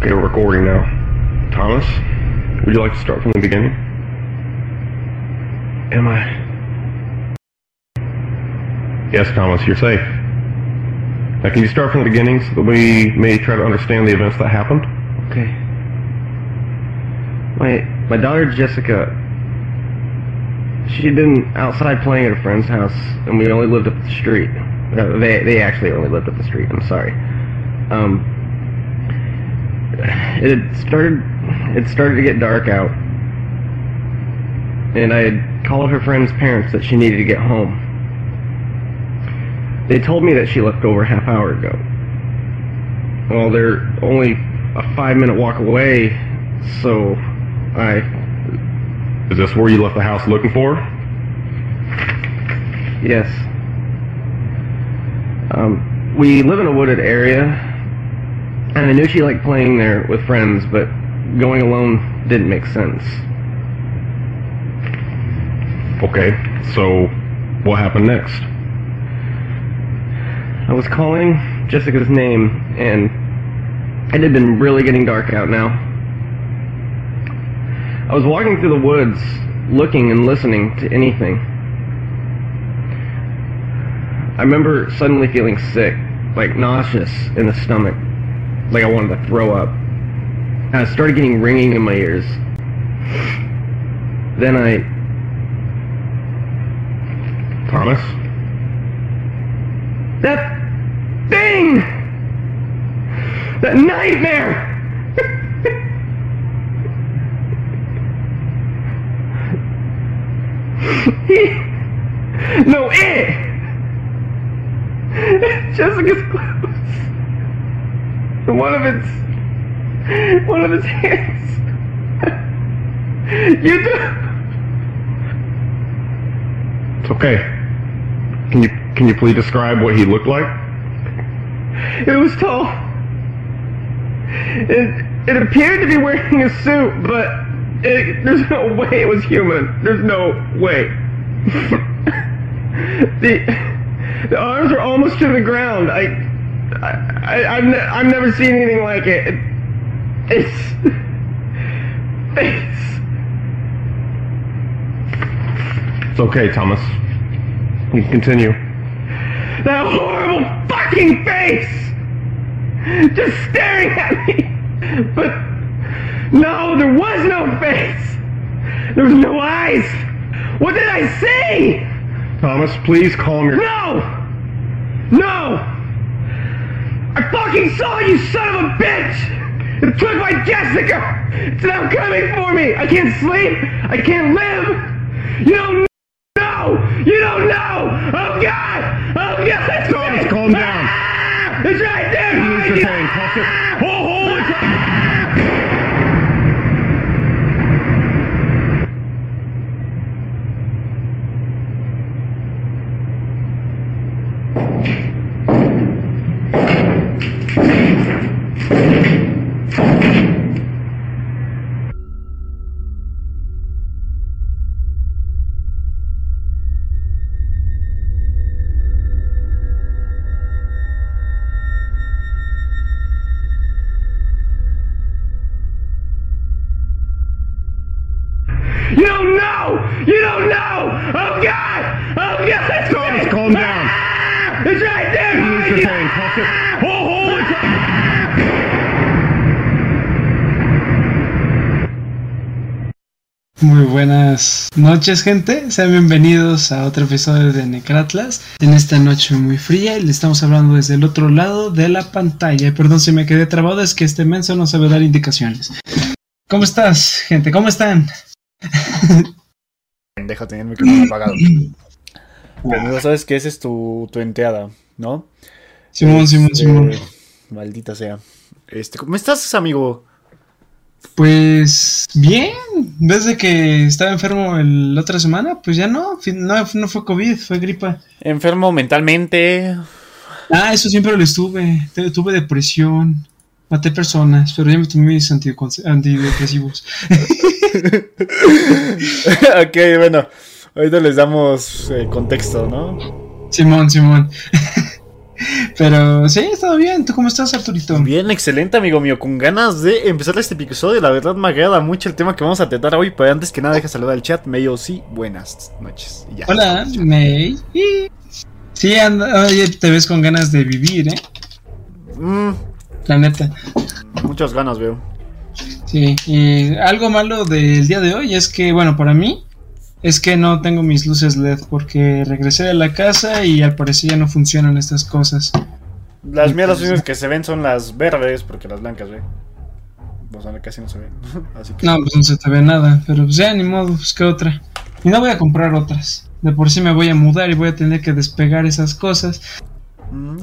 Okay, we're recording now. Thomas, would you like to start from the beginning? Am I? Yes, Thomas, you're safe. Now, can you start from the beginning so that we may try to understand the events that happened? Okay. My my daughter Jessica. She'd been outside playing at a friend's house, and we only lived up the street. No, they they actually only lived up the street. I'm sorry. Um, it started it started to get dark out, and I had called her friend's parents that she needed to get home. They told me that she left over half hour ago. Well, they're only a five minute walk away, so I. Is this where you left the house looking for? Yes. Um, we live in a wooded area, and I knew she liked playing there with friends, but going alone didn't make sense. Okay, so what happened next? I was calling Jessica's name, and it had been really getting dark out now. I was walking through the woods, looking and listening to anything. I remember suddenly feeling sick, like nauseous in the stomach, like I wanted to throw up. And I started getting ringing in my ears. Then I Thomas? That thing! That nightmare! he. No, it! Jessica's clothes. One of its. One of its hands. you do. It's okay. Can you can you please describe what he looked like? It was tall. It, it appeared to be wearing a suit, but it, there's no way it was human. There's no way. the the arms are almost to the ground. I, I, I I've, ne- I've never seen anything like it. it it's it's It's okay, Thomas. You can continue. that horrible fucking face, just staring at me. But no, there was no face. There was no eyes. What did I see? Thomas, please calm your. No! No! I fucking saw you, son of a bitch! It took my Jessica! It's now coming for me! I can't sleep! I can't live! You don't know! You don't know! Oh God! Oh God! It's Thomas, calm down. Ah! It's right there! Use your Ah! Buenas noches, gente. Sean bienvenidos a otro episodio de Necratlas. En esta noche muy fría, y le estamos hablando desde el otro lado de la pantalla. Perdón si me quedé trabado, es que este menso no sabe dar indicaciones. ¿Cómo estás, gente? ¿Cómo están? Pendejo, tenía el micrófono apagado. Pero no sabes que esa es tu, tu enteada, ¿no? Simón, Simón, Este, Simón. Maldita sea. Este, ¿Cómo estás, amigo? Pues bien, desde que estaba enfermo el- la otra semana, pues ya no, no, no fue COVID, fue gripa. Enfermo mentalmente. Ah, eso siempre lo estuve. Tuve depresión, maté personas, pero ya me tomé mis antidepresivos. ok, bueno. Ahorita les damos eh, contexto, ¿no? Simón, Simón. Pero sí, todo bien. ¿Tú cómo estás, Arturito? Bien, excelente, amigo mío. Con ganas de empezar este episodio. La verdad me agrada mucho el tema que vamos a tratar hoy. Pero antes que nada, deja saludar al chat. Medio sí, buenas noches. Y ya. Hola, May. Sí, anda, oye, te ves con ganas de vivir, ¿eh? Mm, La neta. muchas ganas veo. Sí, y algo malo del día de hoy es que, bueno, para mí, es que no tengo mis luces LED porque regresé de la casa y al parecer ya no funcionan estas cosas. Las mías las únicas que se ven son las verdes, porque las blancas, ve. O sea, casi no se ven. Así que. No, pues no se te ve nada, pero pues ya ni modo, pues qué otra. Y no voy a comprar otras. De por sí me voy a mudar y voy a tener que despegar esas cosas. Mm.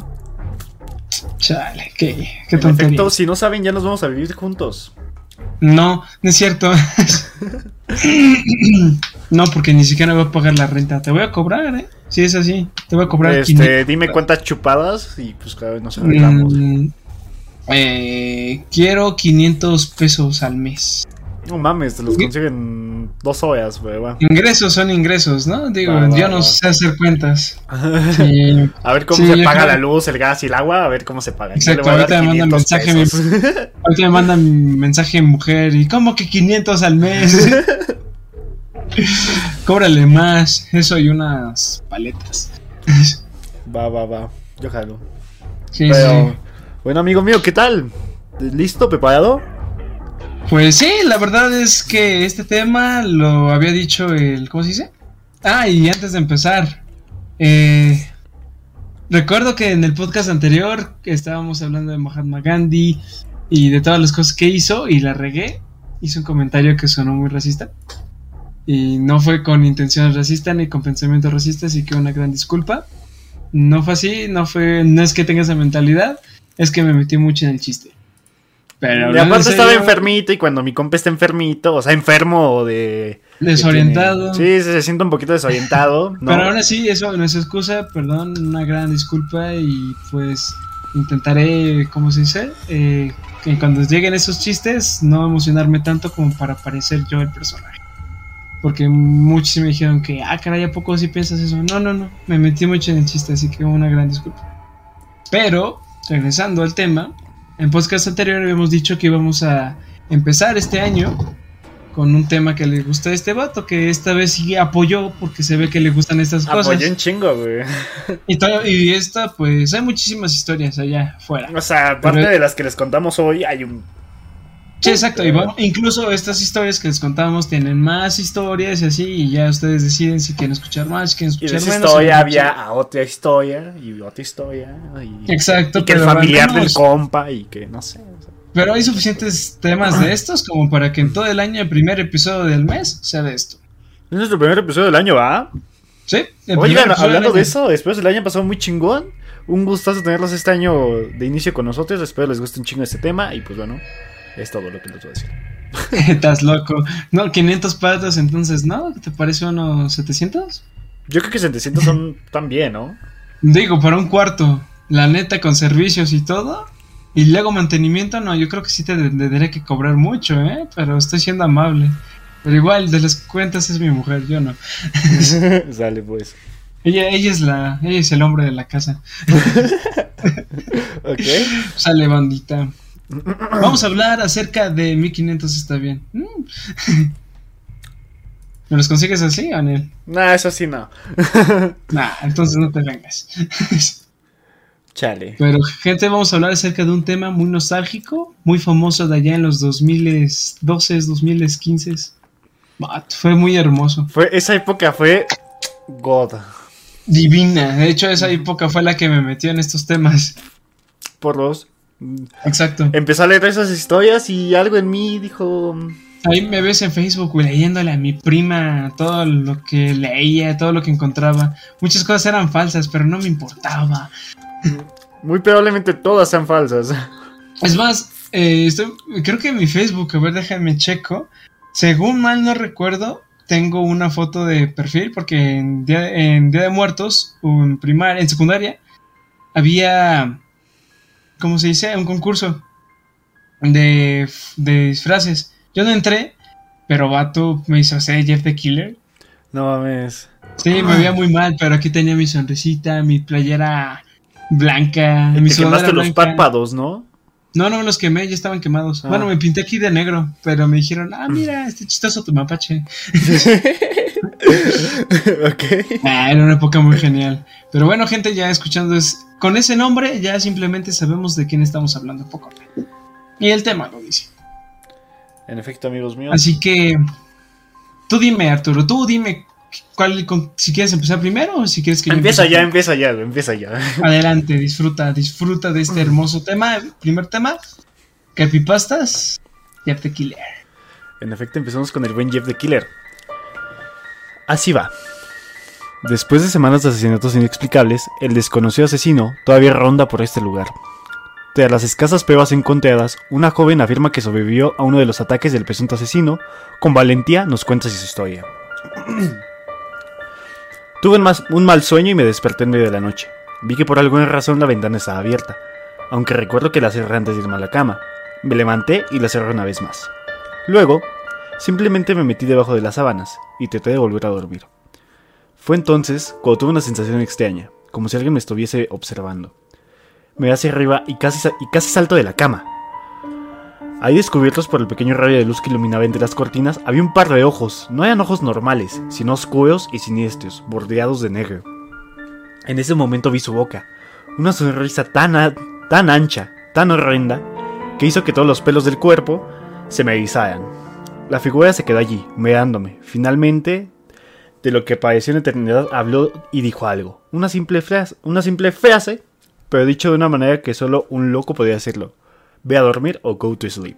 Chale, qué, qué tontería. efecto, si no saben, ya nos vamos a vivir juntos. No, no es cierto. no, porque ni siquiera voy a pagar la renta. Te voy a cobrar, ¿eh? Si es así, te voy a cobrar Este, 500. dime cuántas chupadas y pues cada vez nos arreglamos. Mm, eh, quiero 500 pesos al mes. No mames, te los consiguen dos horas, güey. Ingresos son ingresos, ¿no? Digo, yo no sé hacer cuentas. Sí, A ver cómo Sí, se paga creo- la luz, el gas y el agua, a ver cómo se paga. Exacto, ahorita me manda 500 mensaje mi- ahorita me manda mi mensaje mujer. ¿Y cómo que 500 al mes? Cóbrale más. Eso y unas paletas. va, va, va. Yo jalo. Sí, Pero, sí. bueno, amigo mío, ¿qué tal? ¿Listo? ¿Preparado? Pues sí, la verdad es que este tema lo había dicho el. ¿Cómo se dice? Ah, y antes de empezar, eh, recuerdo que en el podcast anterior estábamos hablando de Mahatma Gandhi y de todas las cosas que hizo y la regué. Hice un comentario que sonó muy racista. Y no fue con intenciones racistas ni con pensamientos racistas, así que una gran disculpa. No fue así, no fue, no es que tenga esa mentalidad, es que me metí mucho en el chiste. Pero y aparte estaba serio- enfermito y cuando mi compa está enfermito, o sea, enfermo de... que Desorientado. tiene- Sí, se, se siente un poquito desorientado. ¿no? Pero aún así, eso no es excusa, perdón, una gran disculpa y pues intentaré, ¿cómo se dice? Eh, que cuando lleguen esos chistes no emocionarme tanto como para parecer yo el personaje. Porque muchos me dijeron que, ah, caray, ¿a poco sí piensas eso? No, no, no, me metí mucho en el chiste, así que una gran disculpa. Pero, regresando al tema, en podcast anterior habíamos dicho que íbamos a empezar este año con un tema que le gusta a este vato, que esta vez sí apoyó porque se ve que le gustan estas cosas. Apoyé un chingo, güey. Y, y esta, pues hay muchísimas historias allá afuera. O sea, aparte Pero- de las que les contamos hoy, hay un... Sí, exacto. Y bueno, incluso estas historias que les contamos tienen más historias y así, y ya ustedes deciden si quieren escuchar más, si quieren Y de escuchar esa menos. historia había a otra historia y otra historia. Y, Exacto, y que el pero familiar del compa y que no sé. o sea. Pero hay suficientes temas de estos como para que en todo el año, el primer episodio del mes, sea de esto. Es nuestro primer episodio del año, ¿va? Sí, el Oigan, hablando de eso, después del año pasado muy chingón. Un gustazo tenerlos este año de inicio con nosotros. Espero les guste un chingo este tema. Y pues bueno, es todo lo que les voy a decir. Estás loco. No, 500 patos, entonces, ¿no? ¿Te parece unos 700? Yo creo que 700 son tan bien, ¿no? Digo, para un cuarto, la neta, con servicios y todo. Y luego mantenimiento, no, yo creo que sí te tendré que cobrar mucho, ¿eh? Pero estoy siendo amable. Pero igual, de las cuentas es mi mujer, yo no. Sale pues. Ella, ella es la, ella es el hombre de la casa. Ok. Sale bandita. Vamos a hablar acerca de 1500 está bien. Mm. ¿Me los consigues así, Anel? Nah, eso sí no. Nah, entonces no te vengas. Chale. Pero, gente, vamos a hablar acerca de un tema muy nostálgico, muy famoso de allá en los 2012, 2015. Bah, Fue muy hermoso. Fue, esa época fue. God. Divina. De hecho, esa época fue la que me metió en estos temas. Por los. Exacto. Empezó a leer esas historias y algo en mí dijo. Ahí me ves en Facebook leyéndole a mi prima todo lo que leía, todo lo que encontraba. Muchas cosas eran falsas, pero no me importaba. Muy probablemente todas sean falsas. Es más, eh, estoy- creo que en mi Facebook, a ver, déjame checo. Según mal no recuerdo, tengo una foto de perfil porque en Día, en Día de Muertos, en primaria, en secundaria, había, ¿cómo se dice? Un concurso de, de disfraces. Yo no entré, pero vato me hizo hacer Jeff the Killer. No mames. Sí, me veía muy mal, pero aquí tenía mi sonrisita, mi playera Blanca. Mi Te sudadera quemaste los blanca. párpados, ¿no? No, no me los quemé, ya estaban quemados. Ah. Bueno, me pinté aquí de negro, pero me dijeron, ah, mira, este chistoso tu mapache. ok. Ah, era una época muy genial. Pero bueno, gente, ya escuchando es. Con ese nombre ya simplemente sabemos de quién estamos hablando poco. Y el tema lo dice. En efecto, amigos míos. Así que. Tú dime, Arturo, tú dime cuál, con- si quieres empezar primero o si quieres que Empieza ya, empieza ya, empieza ya. Adelante, disfruta, disfruta de este hermoso tema. Primer tema, creepypastas, Jeff the Killer. En efecto, empezamos con el buen Jeff the Killer. Así va. Después de semanas de asesinatos inexplicables, el desconocido asesino todavía ronda por este lugar. Tras las escasas pruebas encontradas, una joven afirma que sobrevivió a uno de los ataques del presunto asesino. Con valentía nos cuenta su historia. Tuve un, mal sueño y me desperté en medio de la noche. Vi que por alguna razón la ventana estaba abierta, aunque recuerdo que la cerré antes de irme a la cama. Me levanté y la cerré una vez más. Luego, simplemente me metí debajo de las sábanas y traté de volver a dormir. Fue entonces cuando tuve una sensación extraña, como si alguien me estuviese observando. Me vi hacia arriba y casi, y casi salto de la cama. Ahí descubiertos por el pequeño rayo de luz que iluminaba entre las cortinas, había un par de ojos. No eran ojos normales, sino oscuros y siniestros, bordeados de negro. En ese momento vi su boca, una sonrisa tan, tan ancha, tan horrenda, que hizo que todos los pelos del cuerpo se me erizaran. La figura se quedó allí, mirándome. Finalmente, de lo que pareció una eternidad, habló y dijo algo. Una simple frase, una simple frase, pero dicho de una manera que solo un loco podía hacerlo. Ve a dormir o go to sleep.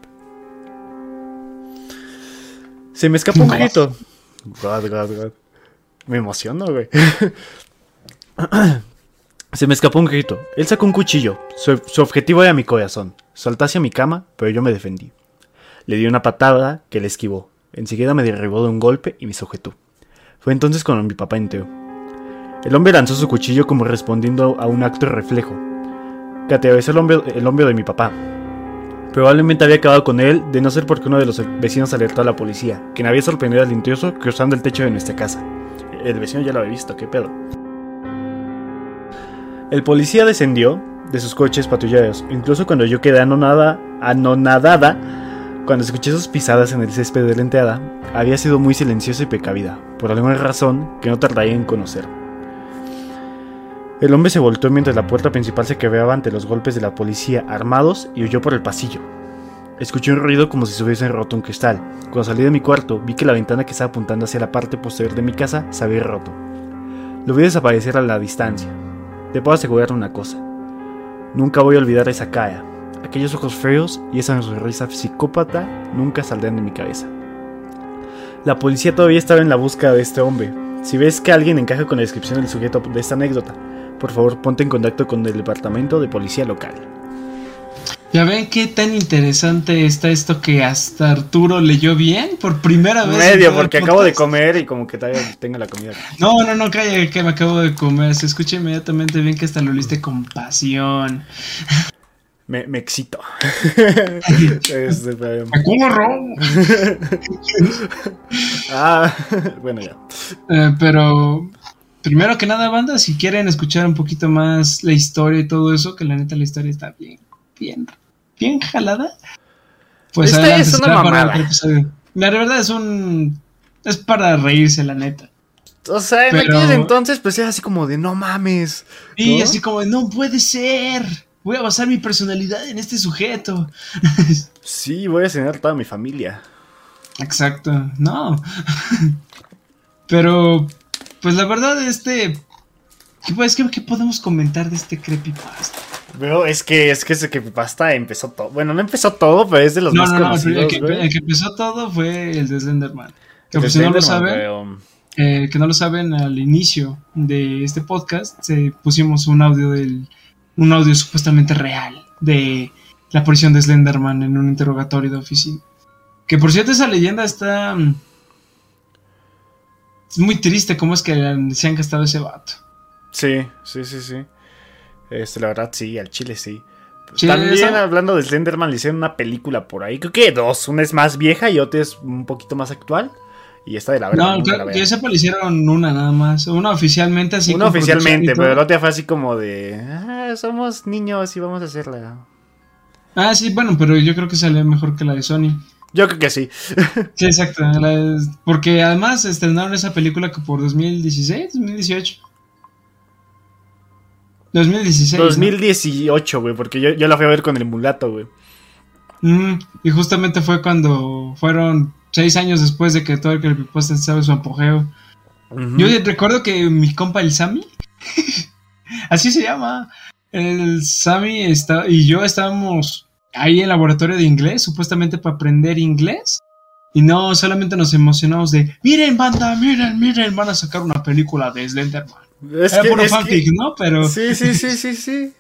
Se me escapó un grito. God, God, God. Me emociono, güey. Se me escapó un grito. Él sacó un cuchillo. Su, su objetivo era mi corazón. Salté hacia mi cama, pero yo me defendí. Le di una patada que le esquivó. Enseguida me derribó de un golpe y me sujetó. Fue entonces cuando mi papá entró. El hombre lanzó su cuchillo como respondiendo a un acto reflejo, que atravesó el hombro, el hombro de mi papá. Probablemente había acabado con él de no ser porque uno de los vecinos alertó a la policía, quien había sorprendido al intruso cruzando el techo de nuestra casa. El vecino ya lo había visto, qué pedo. El policía descendió de sus coches patrulleros, incluso cuando yo quedé anonada, anonadada, cuando escuché sus pisadas en el césped de la entrada, había sido muy silenciosa y precavida, por alguna razón que no tardaría en conocer. El hombre se volteó mientras la puerta principal se quebraba ante los golpes de la policía armados y huyó por el pasillo. Escuché un ruido como si se hubiese roto un cristal. Cuando salí de mi cuarto, vi que la ventana que estaba apuntando hacia la parte posterior de mi casa se había roto. Lo vi desaparecer a la distancia. Te puedo asegurar una cosa. Nunca voy a olvidar esa cara. Aquellos ojos feos y esa sonrisa psicópata nunca saldrán de mi cabeza. La policía todavía estaba en la búsqueda de este hombre. Si ves que alguien encaja con la descripción del sujeto de esta anécdota, por favor ponte en contacto con el departamento de policía local. Ya ven qué tan interesante está esto que hasta Arturo leyó bien por primera vez. Medio, porque acabo de comer y como que todavía tengo la comida. No, no, no, calla, que me acabo de comer. Se escucha inmediatamente bien que hasta lo leíste con pasión. Me, me excito. Este, ¿Cómo robo? ah, bueno, ya. Eh, pero primero que nada, banda, si quieren escuchar un poquito más la historia y todo eso, que la neta la historia está bien, bien, bien jalada. Pues Esta adelante, es una mamada. La verdad es un es para reírse, la neta. O sea, en Pero- aquel entonces, pues era así como de no mames. Y ¿no? así como, de, no puede ser. Voy a basar mi personalidad en este sujeto. Sí, voy a cenar toda mi familia. Exacto, no. Pero, pues la verdad, este. ¿Qué, pues, ¿qué, qué podemos comentar de este creepypasta? Pero es que es que ese que pasta empezó todo. Bueno, no empezó todo, pero es de los No, más no, no, el, conocidos. que, el que empezó todo fue el de Slenderman. Que por si no lo saben, pero- eh, que no lo saben, al inicio de este podcast se pusimos un audio del. Un audio supuestamente real de la aparición de Slenderman en un interrogatorio de oficina. Que por cierto, esa leyenda está. Es muy triste cómo es que se han gastado ese vato. Sí, sí, sí, sí. Este, la verdad, sí, al chile sí. Sí, También esa- hablando de Slenderman, le hicieron una película por ahí. Creo que dos. Una es más vieja y otra es un poquito más actual. Y está de la verdad. No, creo que esa le hicieron una nada más. Una oficialmente así. Una oficialmente, pero la otra fue así como de. Ah, somos niños y vamos a hacerla. Ah, sí, bueno, pero yo creo que salió mejor que la de Sony. Yo creo que sí. Sí, exacto. la porque además estrenaron esa película que por 2016, 2018. 2016. ¿no? 2018, güey, porque yo, yo la fui a ver con el mulato, güey. Mm, y justamente fue cuando fueron seis años después de que todo el creepypasta estaba en su apogeo. Yo recuerdo que mi compa el Sammy, así se llama, el Sammy está, y yo estábamos ahí el laboratorio de inglés, supuestamente para aprender inglés. Y no solamente nos emocionamos de, miren banda, miren, miren, van a sacar una película de Slenderman. Es Era que- puro es que- fanfic, ¿no? Pero Sí, sí, sí, sí, sí.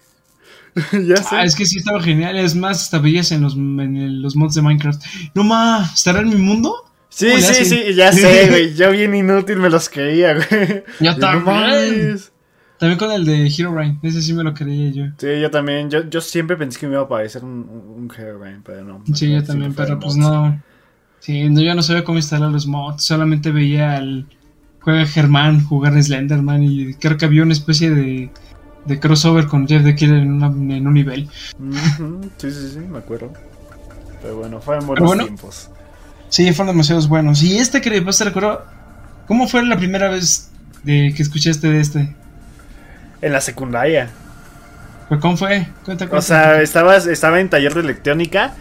ya sé. ah, es que sí estaba genial. Es más, hasta veías en los, en los mods de Minecraft. No ma, ¿estará en mi mundo? Sí, ¿Cómo le sí, hacen? sí, ya sé, güey. Yo bien inútil me los creía, güey. Yo No también. mames. También con el de Herobrine, ese sí me lo creía yo. Sí, yo también. Yo, yo siempre pensé que me iba a aparecer un, un, Herobrine, pero no. Sí, yo también, pero pues mods. no. Sí, no, yo no sabía cómo instalar los mods, solamente veía al juega Germán jugar Slenderman y creo que había una especie de, de crossover con Jeff the Killer en, una- en un nivel. Ujú, Sí, sí, sí, me acuerdo. Pero bueno, fueron buenos bueno. tiempos. Sí, fueron demasiados buenos. Y este creepypasta, recuerdo, ¿cómo fue la primera vez de que escuchaste de este? En la secundaria. ¿Pero ¿Cómo fue? Cuenta, O sea, estaba, estaba en taller de electrónica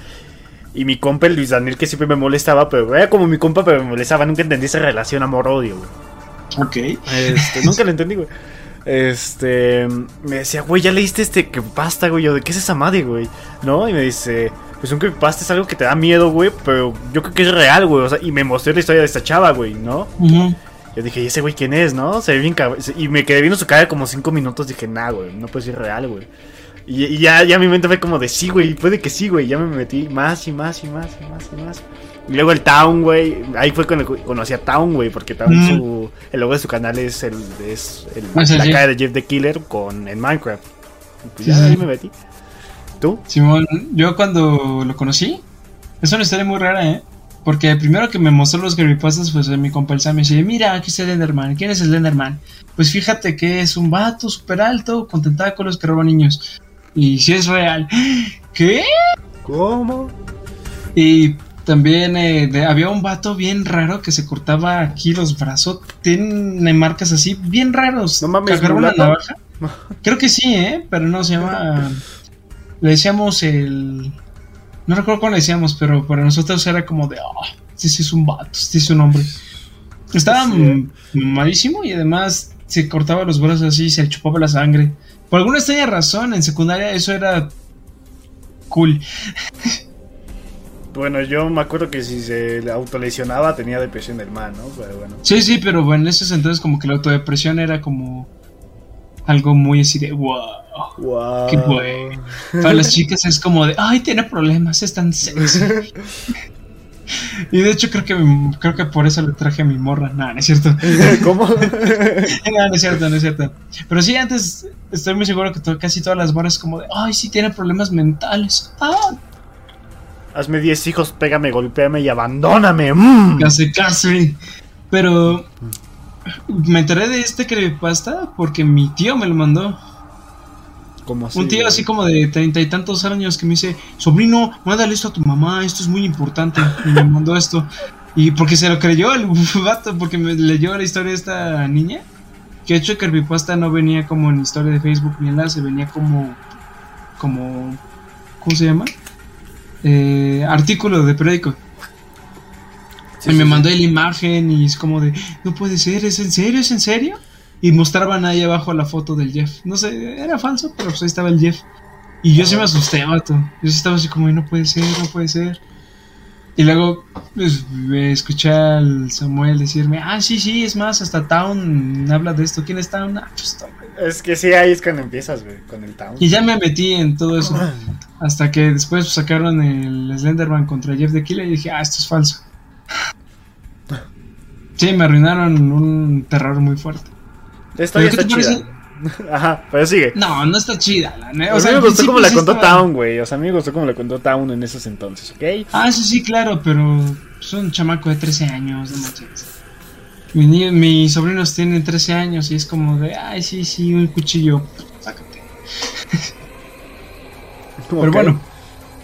y mi compa, el Luis Daniel, que siempre me molestaba, pero era como mi compa, pero me molestaba. Nunca entendí esa relación amor-odio, güey. ok. Este, nunca lo entendí, güey. Este, me decía, güey, ya leíste este creepypasta, güey. Yo, ¿de qué es esa madre, güey? ¿No? Y me dice, pues un creepypasta es algo que te da miedo, güey, pero yo creo que es real, güey. O sea, y me mostró la historia de esta chava, güey, ¿no? Ujú. Yo dije, ¿y ese güey quién es, no? Se ve bien cab- Y me quedé viendo su cara como cinco minutos. Dije, nah, güey, no puede ser real, güey. Y, y ya, ya mi mente fue como de sí, güey, puede que sí, güey. Ya me metí más y más y más y más y más. Y luego el Town, güey. Ahí fue cuando conocí a Town, güey, porque Town, Mm. su, el logo de su canal es, el, es el- Ah, la sí. cara de Jeff the Killer con, en Minecraft. Y pues Sí, ya sí. ahí me metí. ¿Tú? Simón, yo cuando lo conocí, es una historia muy rara, ¿eh? Porque primero que me mostró los creepypastas, pues mi compa el Sam me dice, mira, aquí está Slenderman, ¿quién es Slenderman? Pues fíjate que es un vato súper alto, con tentáculos que roba niños. Y si es real. ¿Qué? ¿Cómo? Y también eh, de- había un vato bien raro que se cortaba aquí los brazos. Tiene marcas así, bien raros. No mames, una navaja. Creo que sí, ¿eh? Pero no se llama. Le decíamos el. No recuerdo cómo le decíamos, pero para nosotros era como de. Oh, este sí es un vato, este es un hombre. Estaba Sí. malísimo y además se cortaba los brazos así, se chupaba la sangre. Por alguna extraña razón, en secundaria eso era. Cool. Bueno, yo me acuerdo que si se autolesionaba tenía depresión del mal, ¿no? Pero bueno. Sí, sí, pero bueno, en esos entonces como que la autodepresión era como algo muy así de wow, Wow. qué güey. Para las chicas es como de ay, tiene problemas, es tan sexy. y de hecho creo que creo que por eso le traje a mi morra. No, no es cierto. ¿Cómo? no, no es cierto, no es cierto. Pero sí, antes estoy muy seguro que to- casi todas las morras como de ay, sí tiene problemas mentales. Ah, Hazme 10 hijos, pégame, golpéame y abandóname. mm. casi casi. Pero me enteré de este creepypasta porque mi tío me lo mandó. ¿Cómo así, Un tío así como de treinta y tantos años que me dice, sobrino, mándale esto a tu mamá, esto es muy importante. Y me mandó esto. Y porque se lo creyó el vato, porque me leyó la historia de esta niña. Que de hecho creepypasta no venía como en historia de Facebook ni enlace, venía como, como, ¿cómo se llama? Eh, artículo de periódico. Sí, y me sí, mandó la imagen y es como de, no puede ser, ¿es en serio? ¿Es en serio? Y mostraban ahí abajo la foto del Jeff. No sé, era falso, pero pues ahí estaba el Jeff. Y yo sí me asusté, vato. Yo sí estaba así como, no puede ser, no puede ser. Y luego pues, escuché al Samuel decirme, ah, sí, sí, es más, hasta Town habla de esto. ¿Quién es Town? Ah, pues. Es que sí, ahí es cuando empiezas, güey, con el town. Y ya me metí en todo eso. Hasta que después sacaron el Slenderman contra Jeff the Killer y dije, ah, esto es falso. Sí, me arruinaron un terror muy fuerte. ¿Pero qué está chida. Ajá, pero sigue. No, no está chida, la. O sea, sea, me al gustó como la sí contó estaba- Town, güey. O sea, a mí me gustó como la contó Town en esos entonces, ¿ok? Ah, sí, sí, claro, pero es un chamaco de 13 años, no manches. Mi mis sobrinos tienen 13 años y es como de, ay, sí, sí, un cuchillo, sácate. Pero bueno,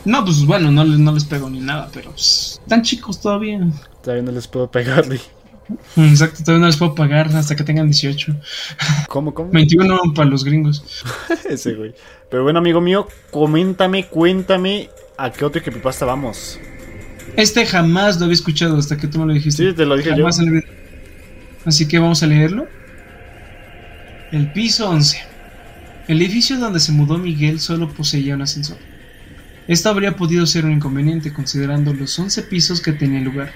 no, pues bueno, no, les- no les pego ni nada, pero pues, están chicos todavía. Todavía no les puedo pegarle. Exacto, todavía no les puedo pagar hasta que tengan 18. ¿Cómo, cómo? 21 para los gringos. Ese güey. Pero bueno, amigo mío, coméntame, cuéntame a qué otro creepypasta vamos. Este jamás lo había escuchado hasta que tú me lo dijiste. Sí, te lo dije yo. Jamás vida. Así que vamos a leerlo. El piso 11. El edificio donde se mudó Miguel solo poseía un ascensor. Esto habría podido ser un inconveniente considerando los 11 pisos que tenía el lugar,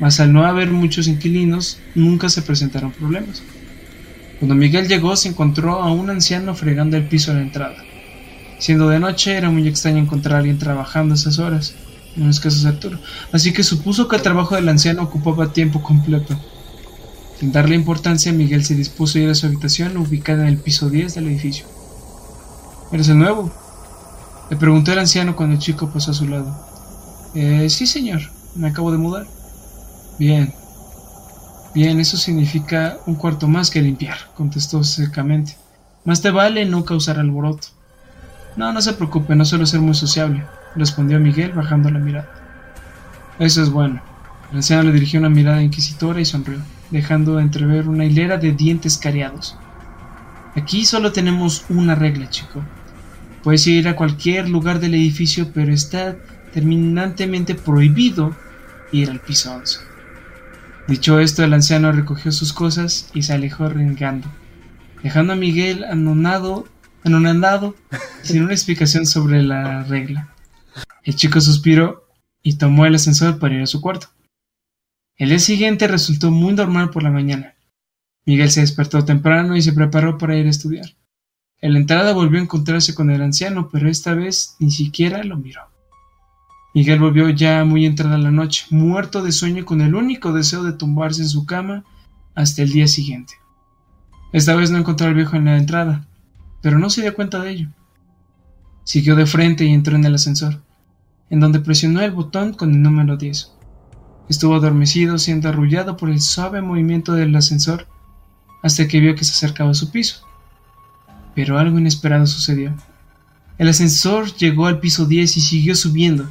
mas al no haber muchos inquilinos nunca se presentaron problemas. Cuando Miguel llegó se encontró a un anciano fregando el piso a la entrada. Siendo de noche era muy extraño encontrar a alguien trabajando esas horas, en los casos de Arturo, así que supuso que el trabajo del anciano ocupaba tiempo completo. Sin darle importancia, Miguel se dispuso a ir a su habitación ubicada en el piso 10 del edificio. ¿Eres el nuevo? Le preguntó el anciano cuando el chico pasó a su lado. Eh, sí, señor, me acabo de mudar. Bien. Bien, eso significa un cuarto más que limpiar, contestó secamente. Más te vale no causar alboroto. No, no se preocupe, no suelo ser muy sociable, respondió Miguel bajando la mirada. Eso es bueno. El anciano le dirigió una mirada inquisitora y sonrió, dejando entrever una hilera de dientes cariados. Aquí solo tenemos una regla, chico. Puedes ir a cualquier lugar del edificio, pero está terminantemente prohibido ir al piso 11. Dicho esto, el anciano recogió sus cosas y se alejó rengando, dejando a Miguel anonado, anonadado sin una explicación sobre la regla. El chico suspiró y tomó el ascensor para ir a su cuarto. El día siguiente resultó muy normal por la mañana. Miguel se despertó temprano y se preparó para ir a estudiar. En la entrada volvió a encontrarse con el anciano, pero esta vez ni siquiera lo miró. Miguel volvió ya muy entrada la noche, muerto de sueño con el único deseo de tumbarse en su cama hasta el día siguiente. Esta vez no encontró al viejo en la entrada, pero no se dio cuenta de ello. Siguió de frente y entró en el ascensor, en donde presionó el botón con el número 10. Estuvo adormecido siendo arrullado por el suave movimiento del ascensor hasta que vio que se acercaba a su piso. Pero algo inesperado sucedió. El ascensor llegó al piso 10 y siguió subiendo.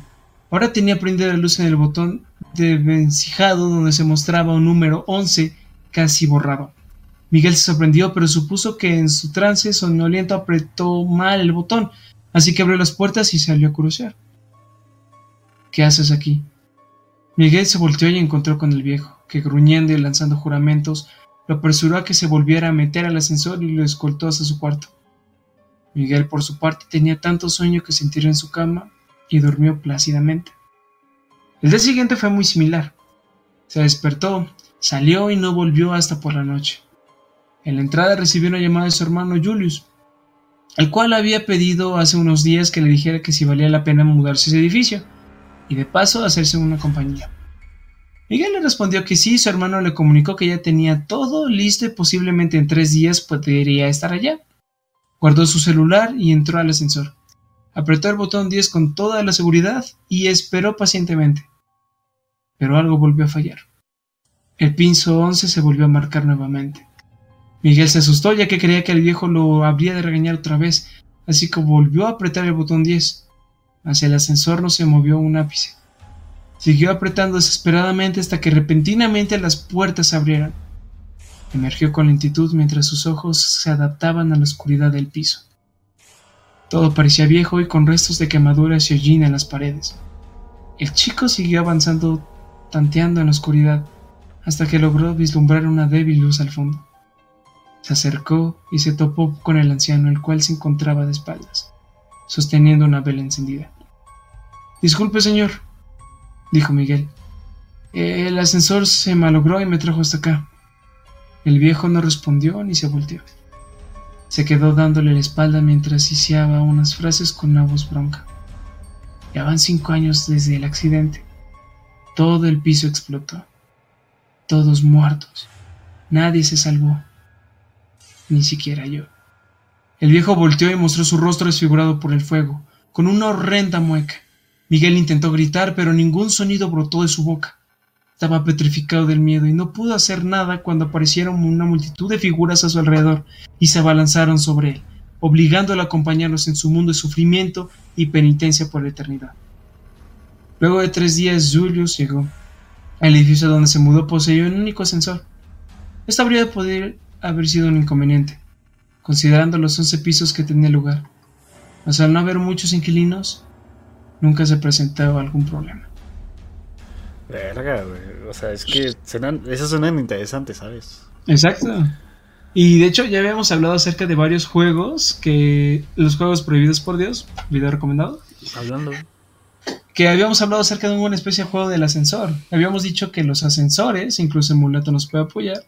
Ahora tenía prendida la luz en el botón de vencijado donde se mostraba un número 11 casi borrado. Miguel se sorprendió, pero supuso que en su trance somnoliento apretó mal el botón, así que abrió las puertas y salió a curiosear. ¿Qué haces aquí? Miguel se volteó y encontró con el viejo, que gruñendo y lanzando juramentos, lo apresuró a que se volviera a meter al ascensor y lo escoltó hasta su cuarto. Miguel, por su parte, tenía tanto sueño que se tiró en su cama y durmió plácidamente. El día siguiente fue muy similar. Se despertó, salió y no volvió hasta por la noche. En la entrada recibió una llamada de su hermano Julius, el cual había pedido hace unos días que le dijera que si valía la pena mudarse a ese edificio, y de paso hacerse una compañía. Miguel le respondió que sí, su hermano le comunicó que ya tenía todo listo y posiblemente en tres días podría estar allá. Guardó su celular y entró al ascensor. Apretó el botón 10 con toda la seguridad y esperó pacientemente. Pero algo volvió a fallar. El piso 11 se volvió a marcar nuevamente. Miguel se asustó ya que creía que el viejo lo habría de regañar otra vez, así que volvió a apretar el botón 10. Hacia el ascensor no se movió un ápice. Siguió apretando desesperadamente hasta que repentinamente las puertas se abrieron. Emergió con lentitud mientras sus ojos se adaptaban a la oscuridad del piso. Todo parecía viejo y con restos de quemaduras y hollín en las paredes. El chico siguió avanzando, tanteando en la oscuridad, hasta que logró vislumbrar una débil luz al fondo. Se acercó y se topó con el anciano, el cual se encontraba de espaldas, sosteniendo una vela encendida. Disculpe, señor, dijo Miguel. El ascensor se malogró y me trajo hasta acá. El viejo no respondió ni se volteó. Se quedó dándole la espalda mientras hiciaba unas frases con una voz bronca. Ya van cinco años desde el accidente. Todo el piso explotó. Todos muertos. Nadie se salvó. Ni siquiera yo. El viejo volteó y mostró su rostro desfigurado por el fuego, con una horrenda mueca. Miguel intentó gritar, pero ningún sonido brotó de su boca. Estaba petrificado del miedo y no pudo hacer nada cuando aparecieron una multitud de figuras a su alrededor y se abalanzaron sobre él, obligándolo a acompañarlos en su mundo de sufrimiento y penitencia por la eternidad. Luego de tres días, Julius llegó. El edificio donde se mudó poseía un único ascensor. Esto habría podido haber sido un inconveniente, considerando los once pisos que tenía lugar. Mas al no haber muchos inquilinos, nunca se presentaba algún problema. Verga, güey. O sea, es que suenan, esas suenan interesantes, ¿sabes? Exacto. Y de hecho ya habíamos hablado acerca de varios juegos que los juegos prohibidos por Dios, video recomendado, Hablando. que habíamos hablado acerca de una especie de juego del ascensor. Habíamos dicho que los ascensores, incluso Emulato nos puede apoyar,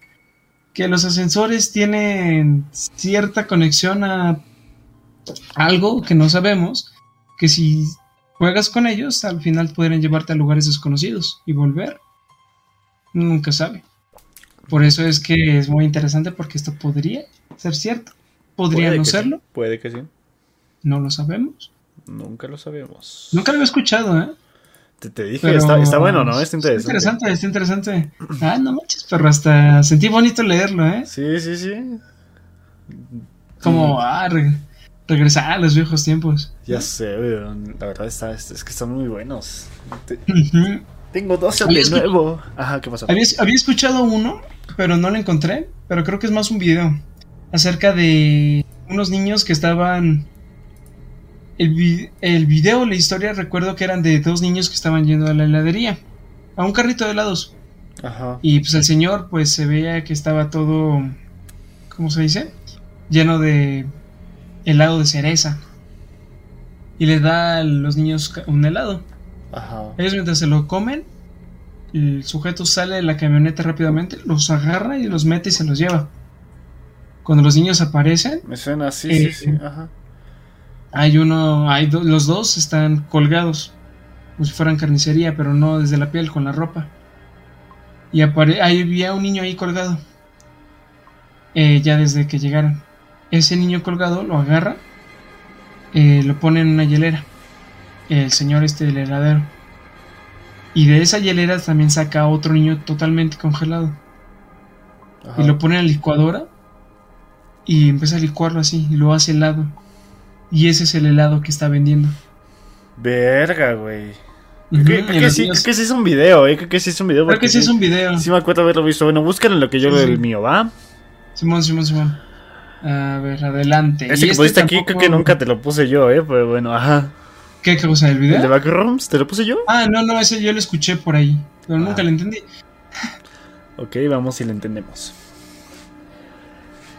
que los ascensores tienen cierta conexión a algo que no sabemos, que si juegas con ellos, al final podrían llevarte a lugares desconocidos y volver. Nunca sabe. Por eso es que es muy interesante porque esto podría ser cierto. Podría Puede no sí, serlo, Puede que sí. no lo sabemos. Nunca lo sabemos. Nunca lo había escuchado, ¿eh? Te, te dije, Pero- está, está bueno, ¿no? Está interesante. interesante, está interesante. Ah, no manches, pero hasta sentí bonito leerlo, ¿eh? Sí, sí, sí. Como, ah, re- regresar a los viejos tiempos. Ya sé. La verdad está, es, que están muy buenos. Te- tengo 12 Había de nuevo. Ajá, ¿qué pasó? había, había escuchado uno, pero no lo encontré. Pero creo que es más un video. Acerca de unos niños que estaban. El, el video, la historia, recuerdo que eran de dos niños que estaban yendo a la heladería. A un carrito de helados. Ajá. Y pues el señor, pues se veía que estaba todo. ¿Cómo se dice? Lleno de helado de cereza. Y le da a los niños un helado. Ajá. Ellos mientras se lo comen, el sujeto sale de la camioneta rápidamente, los agarra y los mete y se los lleva. Cuando los niños aparecen, Me suena así, Eh, sí, sí. Ajá. hay uno, hay do- los dos están colgados, como si fueran carnicería, pero no desde la piel, con la ropa. Y apare ahí había un niño ahí colgado, eh, ya desde que llegaron. Ese niño colgado lo agarra, eh, lo pone en una hielera, el señor este del heladero. Y de esa hielera también saca a otro niño totalmente congelado. Ajá. Y lo pone en la licuadora y empieza a licuarlo así y lo hace helado. Y ese es el helado que está vendiendo. Verga, güey. Creo, creo que sí, niños- creo que sí es un video, eh. Creo que sí es un video. creo que sí es un video. Sí me acuerdo haberlo visto. Bueno, búscalo en lo que yo Sí, sí. del mío, ¿va? Simón, Simón, Simón. A ver, adelante. Ese que este pusiste aquí creo que nunca te lo puse yo, eh. Pero bueno, ajá. ¿Qué cosa del ¿El de video? Backrooms? ¿Te lo puse yo? Ah, no, no, ese yo lo escuché por ahí. Pero nunca Ah. lo entendí. Ok, vamos si lo entendemos.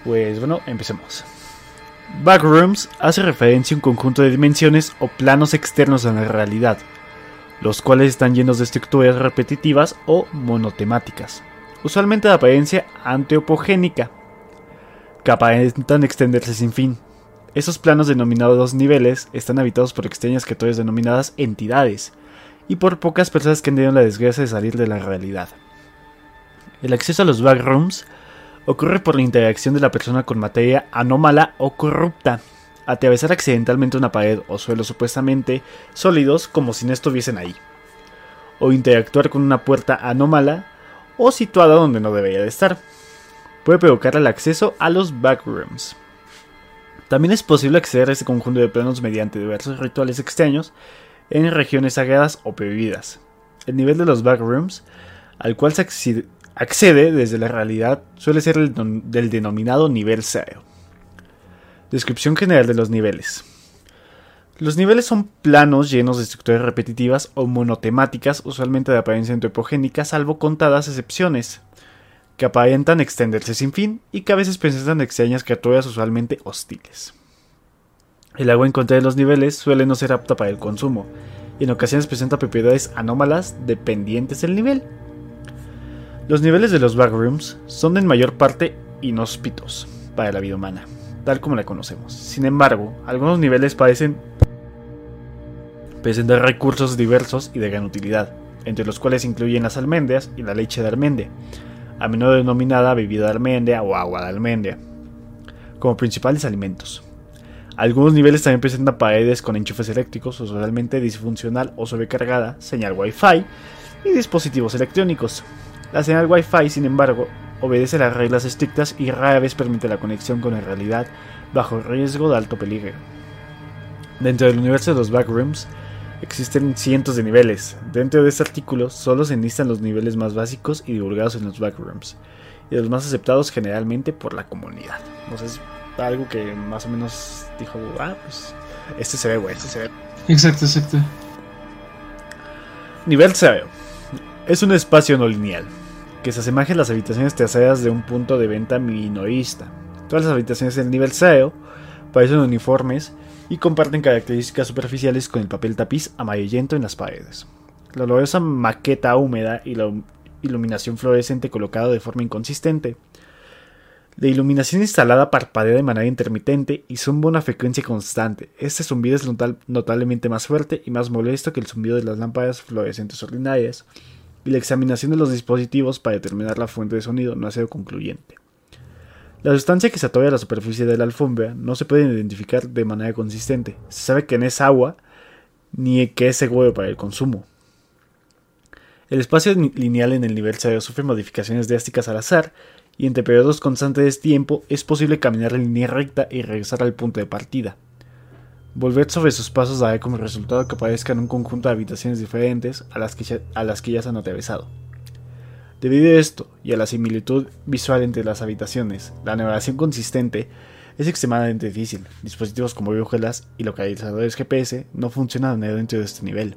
Pues bueno, empecemos. Backrooms hace referencia a un conjunto de dimensiones o planos externos a la realidad, los cuales están llenos de estructuras repetitivas o monotemáticas, usualmente de apariencia anteopogénica, que aparentan extenderse sin fin. Esos planos denominados niveles están habitados por extrañas criaturas denominadas entidades, y por pocas personas que han tenido la desgracia de salir de la realidad. El acceso a los backrooms ocurre por la interacción de la persona con materia anómala o corrupta, atravesar accidentalmente una pared o suelo supuestamente sólidos como si no estuviesen ahí, o interactuar con una puerta anómala o situada donde no debería de estar. Puede provocar el acceso a los backrooms. También es posible acceder a este conjunto de planos mediante diversos rituales extraños en regiones sagradas o prohibidas. El nivel de los backrooms al cual se accede desde la realidad suele ser el del denominado nivel 0. Descripción general de los niveles. Los niveles son planos llenos de estructuras repetitivas o monotemáticas, usualmente de apariencia antropogénica, salvo contadas excepciones, que aparentan extenderse sin fin y que a veces presentan extrañas criaturas usualmente hostiles. El agua en contra de los niveles suele no ser apta para el consumo, y en ocasiones presenta propiedades anómalas dependientes del nivel. Los niveles de los backrooms son en mayor parte inhóspitos para la vida humana, tal como la conocemos. Sin embargo, algunos niveles parecen presentar recursos diversos y de gran utilidad, entre los cuales incluyen las almendras y la leche de almendra, a menudo denominada bebida de almendra o agua de almendra, como principales alimentos. Algunos niveles también presentan paredes con enchufes eléctricos, usualmente disfuncional o sobrecargada, señal Wi-Fi, y dispositivos electrónicos. La señal Wi-Fi, sin embargo, obedece las reglas estrictas y rara vez permite la conexión con la realidad bajo riesgo de alto peligro. Dentro del universo de los backrooms existen cientos de niveles. Dentro de este artículo solo se enlistan los niveles más básicos y divulgados en los backrooms y los más aceptados generalmente por la comunidad. Entonces, algo que más o menos dijo, ah, pues este se ve bueno, este se ve. Exacto, exacto. Nivel 0. Es un espacio no lineal, que se asemeja a las habitaciones traseras de un punto de venta minorista. Todas las habitaciones del nivel 0 parecen uniformes y comparten características superficiales con el papel tapiz amarillento en las paredes. La olorosa maqueta húmeda y la iluminación fluorescente colocada de forma inconsistente. La iluminación instalada parpadea de manera intermitente y zumba una frecuencia constante. Este zumbido es notablemente más fuerte y más molesto que el zumbido de las lámparas fluorescentes ordinarias, y la examinación de los dispositivos para determinar la fuente de sonido no ha sido concluyente. La sustancia que se atora a la superficie de la alfombra no se puede identificar de manera consistente. Se sabe que no es agua ni que es seguro para el consumo. El espacio lineal en el nivel 0 sufre modificaciones drásticas al azar, y entre periodos constantes de tiempo es posible caminar en línea recta y regresar al punto de partida. Volver sobre sus pasos dará como resultado que aparezcan un conjunto de habitaciones diferentes a las que a las que ya se han atravesado. Debido a esto y a la similitud visual entre las habitaciones, la navegación consistente es extremadamente difícil. Dispositivos como brújulas y localizadores GPS no funcionan dentro de este nivel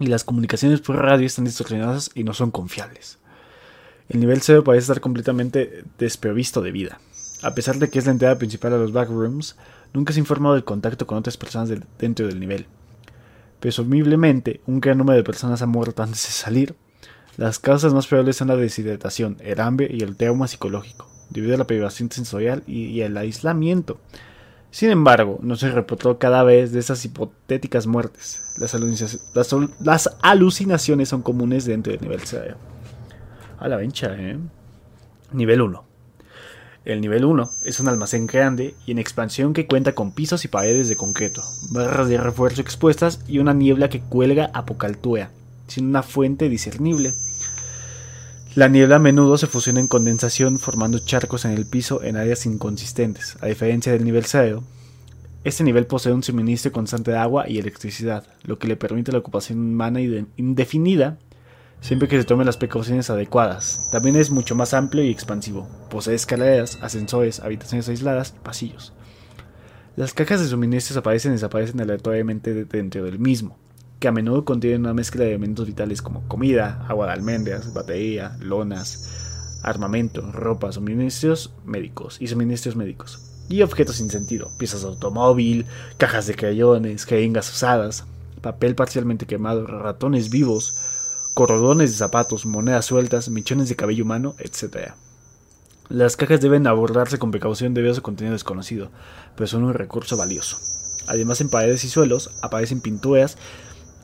y las comunicaciones por radio están distorsionadas y no son confiables. El nivel 0 parece estar completamente desprovisto de vida. A pesar de que es la entrada principal a los backrooms, nunca se ha informado del contacto con otras personas dentro del nivel. Presumiblemente, un gran número de personas han muerto antes de salir. Las causas más probables son la deshidratación, el hambre y el trauma psicológico, debido a la privación sensorial y el aislamiento. Sin embargo, no se reportó cada vez de esas hipotéticas muertes. Las, alucinaciones son comunes dentro del nivel 0. A la vencha, ¿eh? Nivel 1. El nivel 1 es un almacén grande y en expansión que cuenta con pisos y paredes de concreto, barras de refuerzo expuestas y una niebla que cuelga a poca altura, sin una fuente discernible. La niebla a menudo se fusiona en condensación formando charcos en el piso en áreas inconsistentes. A diferencia del nivel 0, este nivel posee un suministro constante de agua y electricidad, lo que le permite la ocupación humana indefinida siempre que se tomen las precauciones adecuadas. También es mucho más amplio y expansivo. Posee escaleras, ascensores, habitaciones aisladas y pasillos. Las cajas de suministros aparecen y desaparecen aleatoriamente dentro del mismo que a menudo contienen una mezcla de elementos vitales como comida, agua de almendras, batería, lonas, armamento, ropa, suministros médicos y suministros médicos, y objetos sin sentido, piezas de automóvil, cajas de crayones, jeringas usadas, papel parcialmente quemado, ratones vivos, cordones de zapatos, monedas sueltas, mechones de cabello humano, etc. Las cajas deben abordarse con precaución debido a su contenido desconocido, pero son un recurso valioso. Además, en paredes y suelos aparecen pinturas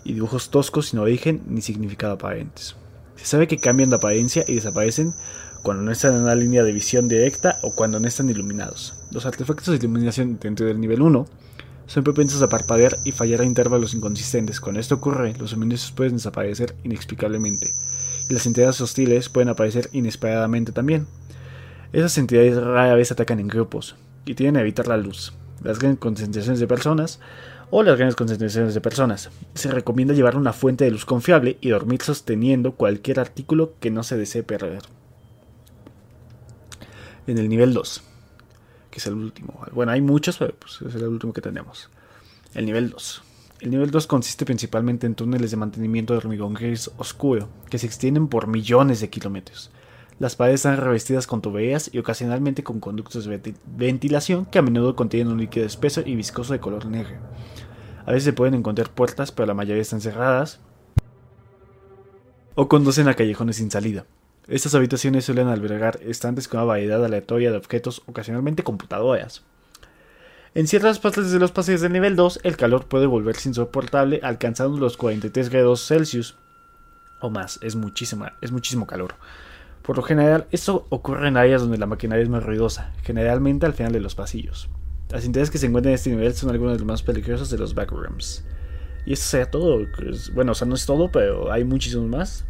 y dibujos toscos sin origen ni significado aparentes. Se sabe que cambian de apariencia y desaparecen cuando no están en una línea de visión directa o cuando no están iluminados. Los artefactos de iluminación dentro del nivel 1 son propensos a parpadear y fallar a intervalos inconsistentes. Cuando esto ocurre, los suministros pueden desaparecer inexplicablemente y las entidades hostiles pueden aparecer inesperadamente también. Esas entidades rara vez atacan en grupos y tienden a evitar la luz. Las grandes concentraciones de personas o las grandes concentraciones de personas. Se recomienda llevar una fuente de luz confiable y dormir sosteniendo cualquier artículo que no se desee perder. En el nivel 2, que es el último. Bueno, hay muchos, pero pues es el último que tenemos. El nivel 2. El nivel 2 consiste principalmente en túneles de mantenimiento de hormigón gris oscuro, que se extienden por millones de kilómetros. Las paredes están revestidas con tuberías y ocasionalmente con conductos de ventilación que a menudo contienen un líquido espeso y viscoso de color negro. A veces se pueden encontrar puertas, pero la mayoría están cerradas o conducen a callejones sin salida. Estas habitaciones suelen albergar estantes con una variedad aleatoria de objetos, ocasionalmente computadoras. En ciertas partes de los pasillos del nivel 2, el calor puede volverse insoportable, alcanzando los 43 grados Celsius o más. Es, muchísima, es muchísimo calor. Por lo general, esto ocurre en áreas donde la maquinaria es más ruidosa, generalmente al final de los pasillos. Las entidades que se encuentran en este nivel son algunas de las más peligrosas de los backrooms. Y esto sería todo. que es- Bueno, o sea, no es todo, pero hay muchísimos más.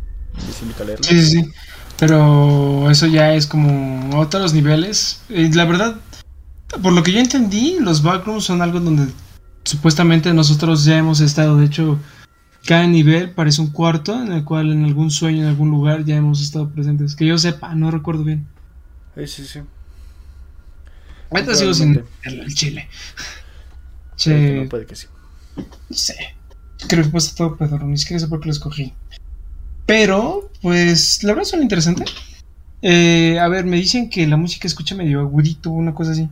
Les invito a leerlo. Sí, sí, sí. Pero eso ya es como otros niveles. Y la verdad, por lo que yo entendí, los backrooms son algo donde supuestamente nosotros ya hemos estado. De hecho, cada nivel parece un cuarto en el cual en algún sueño, en algún lugar, ya hemos estado presentes. Que yo sepa, no recuerdo bien. Sí, sí, sí. Ahorita sigo sin el, el chile. Che, no, puede que sí. no sé. Creo que puse todo pedorro, ni siquiera sé por qué lo escogí. Pero, pues, la verdad son interesante. Eh, a ver, me dicen que la música escucha medio agudito, una cosa así.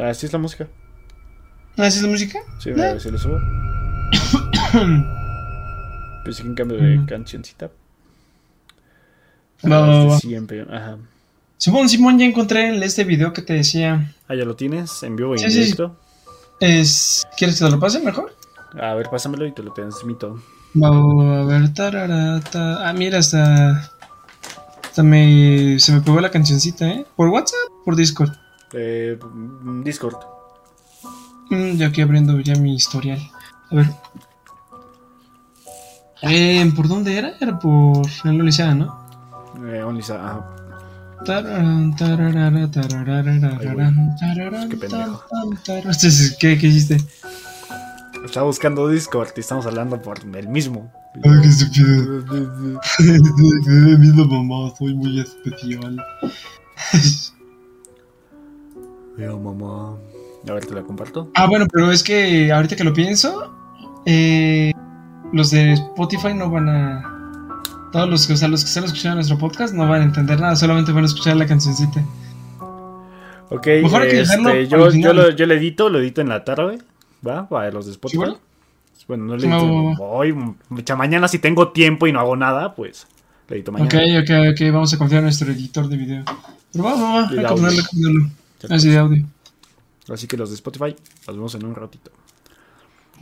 Así es la música. ¿Ah, ¿Así es la música? Sí, Eh. a ver si lo subo. Pensé que en cambio de cancioncita. Ah, va, este va. Siempre. Ajá. Simón, Simón, ya encontré el- este video que te decía. Ah, ya lo tienes, en vivo y Sí, en sí. directo. Es... ¿Quieres que te lo pase mejor? A ver, pásamelo y te lo transmito. Va, a ver, tarara, ta- Ah, mira, hasta... Hasta me... Se me pegó la cancioncita, ¿eh? ¿Por WhatsApp? ¿Por Discord? Eh, mm, Discord. Mm, yo aquí abriendo ya mi historial. A ver. Eh, ¿Por dónde era? Era por la Lolizada, ¿no? Eh, Onlysa, ajá. Qué pendejo. ¿Qué, ¿Qué hiciste? Estaba buscando Discord y estamos hablando por el mismo. Ay, qué estúpido. Mira, mamá, soy muy especial. Veo, mamá. A ver, te la comparto. Ah, bueno, pero es que ahorita que lo pienso, eh, los de Spotify no van a. Todos los que, o sea, los que están escuchando nuestro podcast no van a entender nada, solamente van a escuchar la cancioncita. Ok, Mejor que este, para yo, yo, lo, yo lo edito, lo edito en la tarde. ¿Va? Para los de Spotify. Bueno, no lo edito no, hoy. mucha mañana si tengo tiempo y no hago nada, pues lo edito mañana. Ok, ok, ok, vamos a confiar en nuestro editor de video. Pero va, va, va, Y de hay que ponerle, que ponerlo. Así de audio. Así que los de Spotify, los vemos en un ratito.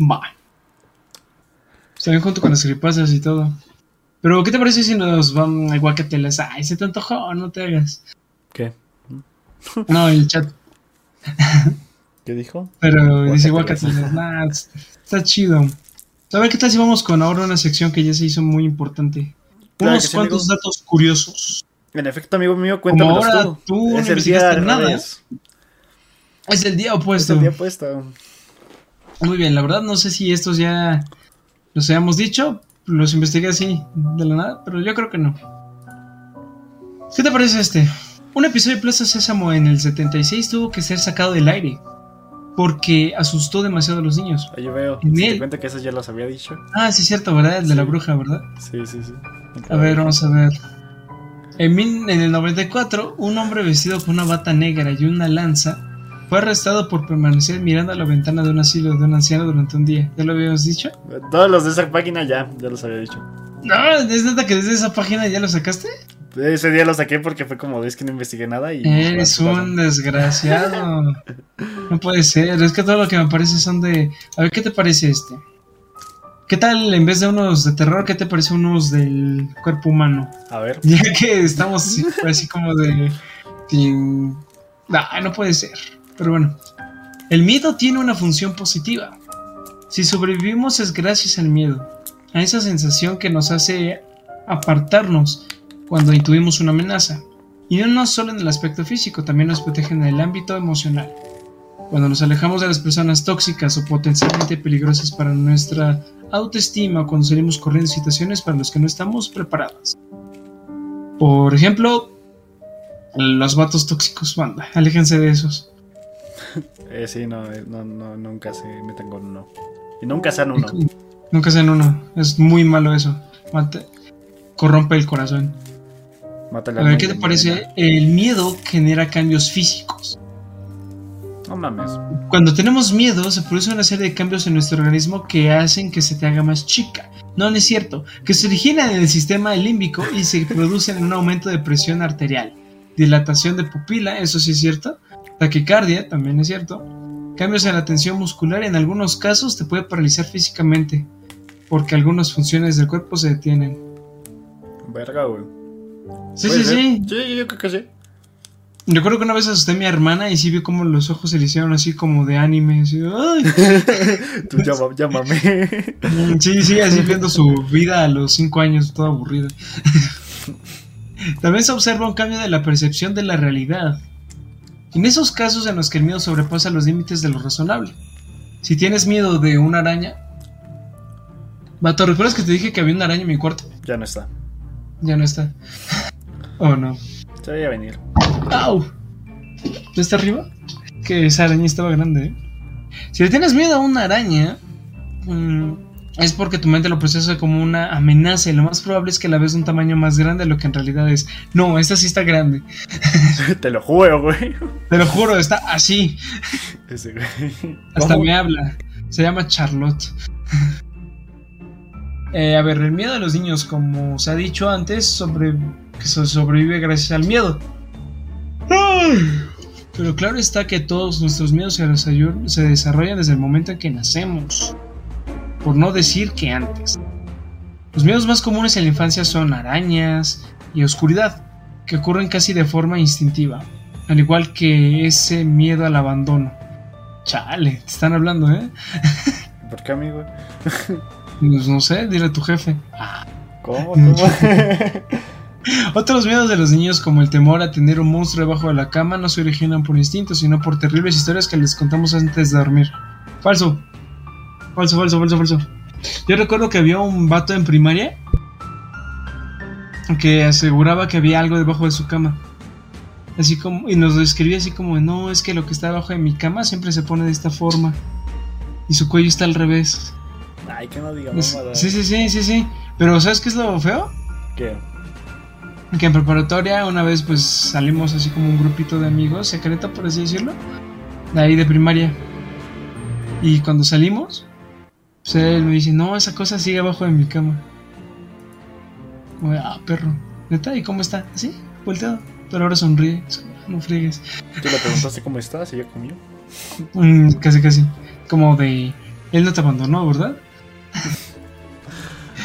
Va. Bien junto con las creepypastas y todo. Pero, ¿qué te parece si nos van a guacatelas? Ay, se te antojó, no te hagas. ¿Qué? No, el chat. ¿Qué dijo? Pero dice Guacatelas. Nah, es- está chido. A ver, ¿qué tal si vamos con ahora una sección que ya se hizo muy importante? Claro Unos sí, cuantos amigo. datos curiosos. En efecto, amigo mío, cuéntamelos ahora tú. tú no es investigaste nada. Es el día Es opuesto. el día opuesto. Muy bien, la verdad no sé si estos ya los hayamos dicho, los investigué así de la nada, pero yo creo que no. ¿Qué te parece este? Un episodio de Plaza Sésamo en el 76 tuvo que ser sacado del aire porque asustó demasiado a los niños. Ahí yo veo. En él. te cuento que eso ya los había dicho. Ah, sí, cierto, ¿verdad? El de la bruja, ¿verdad? Sí, sí, sí. A ver, vamos a ver. En el 94, un hombre vestido con una bata negra y una lanza fue arrestado por permanecer mirando a la ventana de un asilo de un anciano durante un día. ¿Ya lo habíamos dicho? Todos los de esa página ya, ya los había dicho. No, ¿es neta que desde esa página ya lo sacaste? Ese día lo saqué porque fue como, es que no investigué nada y... Eres un desgraciado. No puede ser. Es que todo lo que me parece son de. A ver, ¿qué te parece este? ¿Qué tal en vez de unos de terror, qué te parece unos del cuerpo humano? A ver, Ya que estamos así, así como de. sin- no puede ser. Pero bueno. El miedo tiene una función positiva. Si sobrevivimos es gracias al miedo. A esa sensación que nos hace apartarnos cuando intuimos una amenaza. Y no, solo en el aspecto físico, también nos protege en el ámbito emocional. Cuando nos alejamos de las personas tóxicas o potencialmente peligrosas para nuestra autoestima, cuando salimos corriendo en situaciones para las que no estamos preparadas. Por ejemplo, los vatos tóxicos, banda, aléjense de esos. Eh, sí, no, eh, no, no, nunca se metan con uno. Y nunca sean uno. Nunca sean uno, es muy malo eso. Mata- corrompe el corazón. Mátale A al ver, ¿qué te parece? El miedo genera cambios físicos. No mames. Cuando tenemos miedo, se produce una serie de cambios en nuestro organismo que hacen que se te haga más chica. No, no es cierto. Que se originan en el sistema límbico y se producen en un aumento de presión arterial. Dilatación de pupila, eso sí es cierto. Taquicardia, también es cierto. Cambios en la tensión muscular, en algunos casos te puede paralizar físicamente. Porque algunas funciones del cuerpo se detienen. Verga, güey. Sí, sí, ser. sí. Sí, yo creo que sí. Recuerdo que una vez asusté a mi hermana y sí vi como los ojos se le hicieron así como de anime. Así, ¡ay! Tú llama- llámame. Sí, sí, así viendo su vida a los 5 años, toda aburrida. También se observa un cambio de la percepción de la realidad. En esos casos en los que el miedo sobrepasa los límites de lo razonable. Si tienes miedo de una araña... Vato, ¿recuerdas que te dije que había una araña en mi cuarto? ya no está. Ya no está. Oh, no. Se veía venir. ¡Au! ¿No está arriba? Que esa araña estaba grande, ¿eh? Si le tienes miedo a una araña, mm, es porque tu mente lo procesa como una amenaza y lo más probable es que la ves de un tamaño más grande de lo que en realidad es. No, esta sí está grande. Te lo juro, güey. Te lo juro, está así. Ese, güey. Hasta ¿Cómo? me habla. Se llama Charlotte. Eh, a ver, el miedo de los niños, como se ha dicho antes, sobre, que so- sobrevive gracias al miedo. Ay. Pero claro está que todos nuestros miedos se desarrollan desde el momento en que nacemos. Por no decir que antes. Los miedos más comunes en la infancia son arañas y oscuridad, que ocurren casi de forma instintiva, al igual que ese miedo al abandono. Chale, te están hablando, ¿eh? ¿Por qué, amigo? Pues no sé, dile a tu jefe. ¿Cómo? ¿Cómo? Otros miedos de los niños, como el temor a tener un monstruo debajo de la cama, no se originan por instinto, sino por terribles historias que les contamos antes de dormir. Falso. Falso, falso, falso, falso. Yo recuerdo que había un vato en primaria que aseguraba que había algo debajo de su cama. Así como, y nos describía así como, no, es que lo que está debajo de mi cama siempre se pone de esta forma. Y su cuello está al revés. Ay, que no diga Es- sí, sí, sí, sí, sí. Pero ¿sabes qué es lo feo? ¿Qué? Que en preparatoria una vez pues salimos así como un grupito de amigos, secreto por así decirlo, de ahí de primaria. Y cuando salimos, pues él me dice, no, esa cosa sigue abajo de mi cama. Como ah, perro. ¿Neta? ¿Y cómo está? Así, volteado. Pero ahora sonríe. "Ah, No friegues. Tú le preguntaste cómo estás ella comió. Mm, casi, casi. Como de, él no te abandonó, ¿verdad?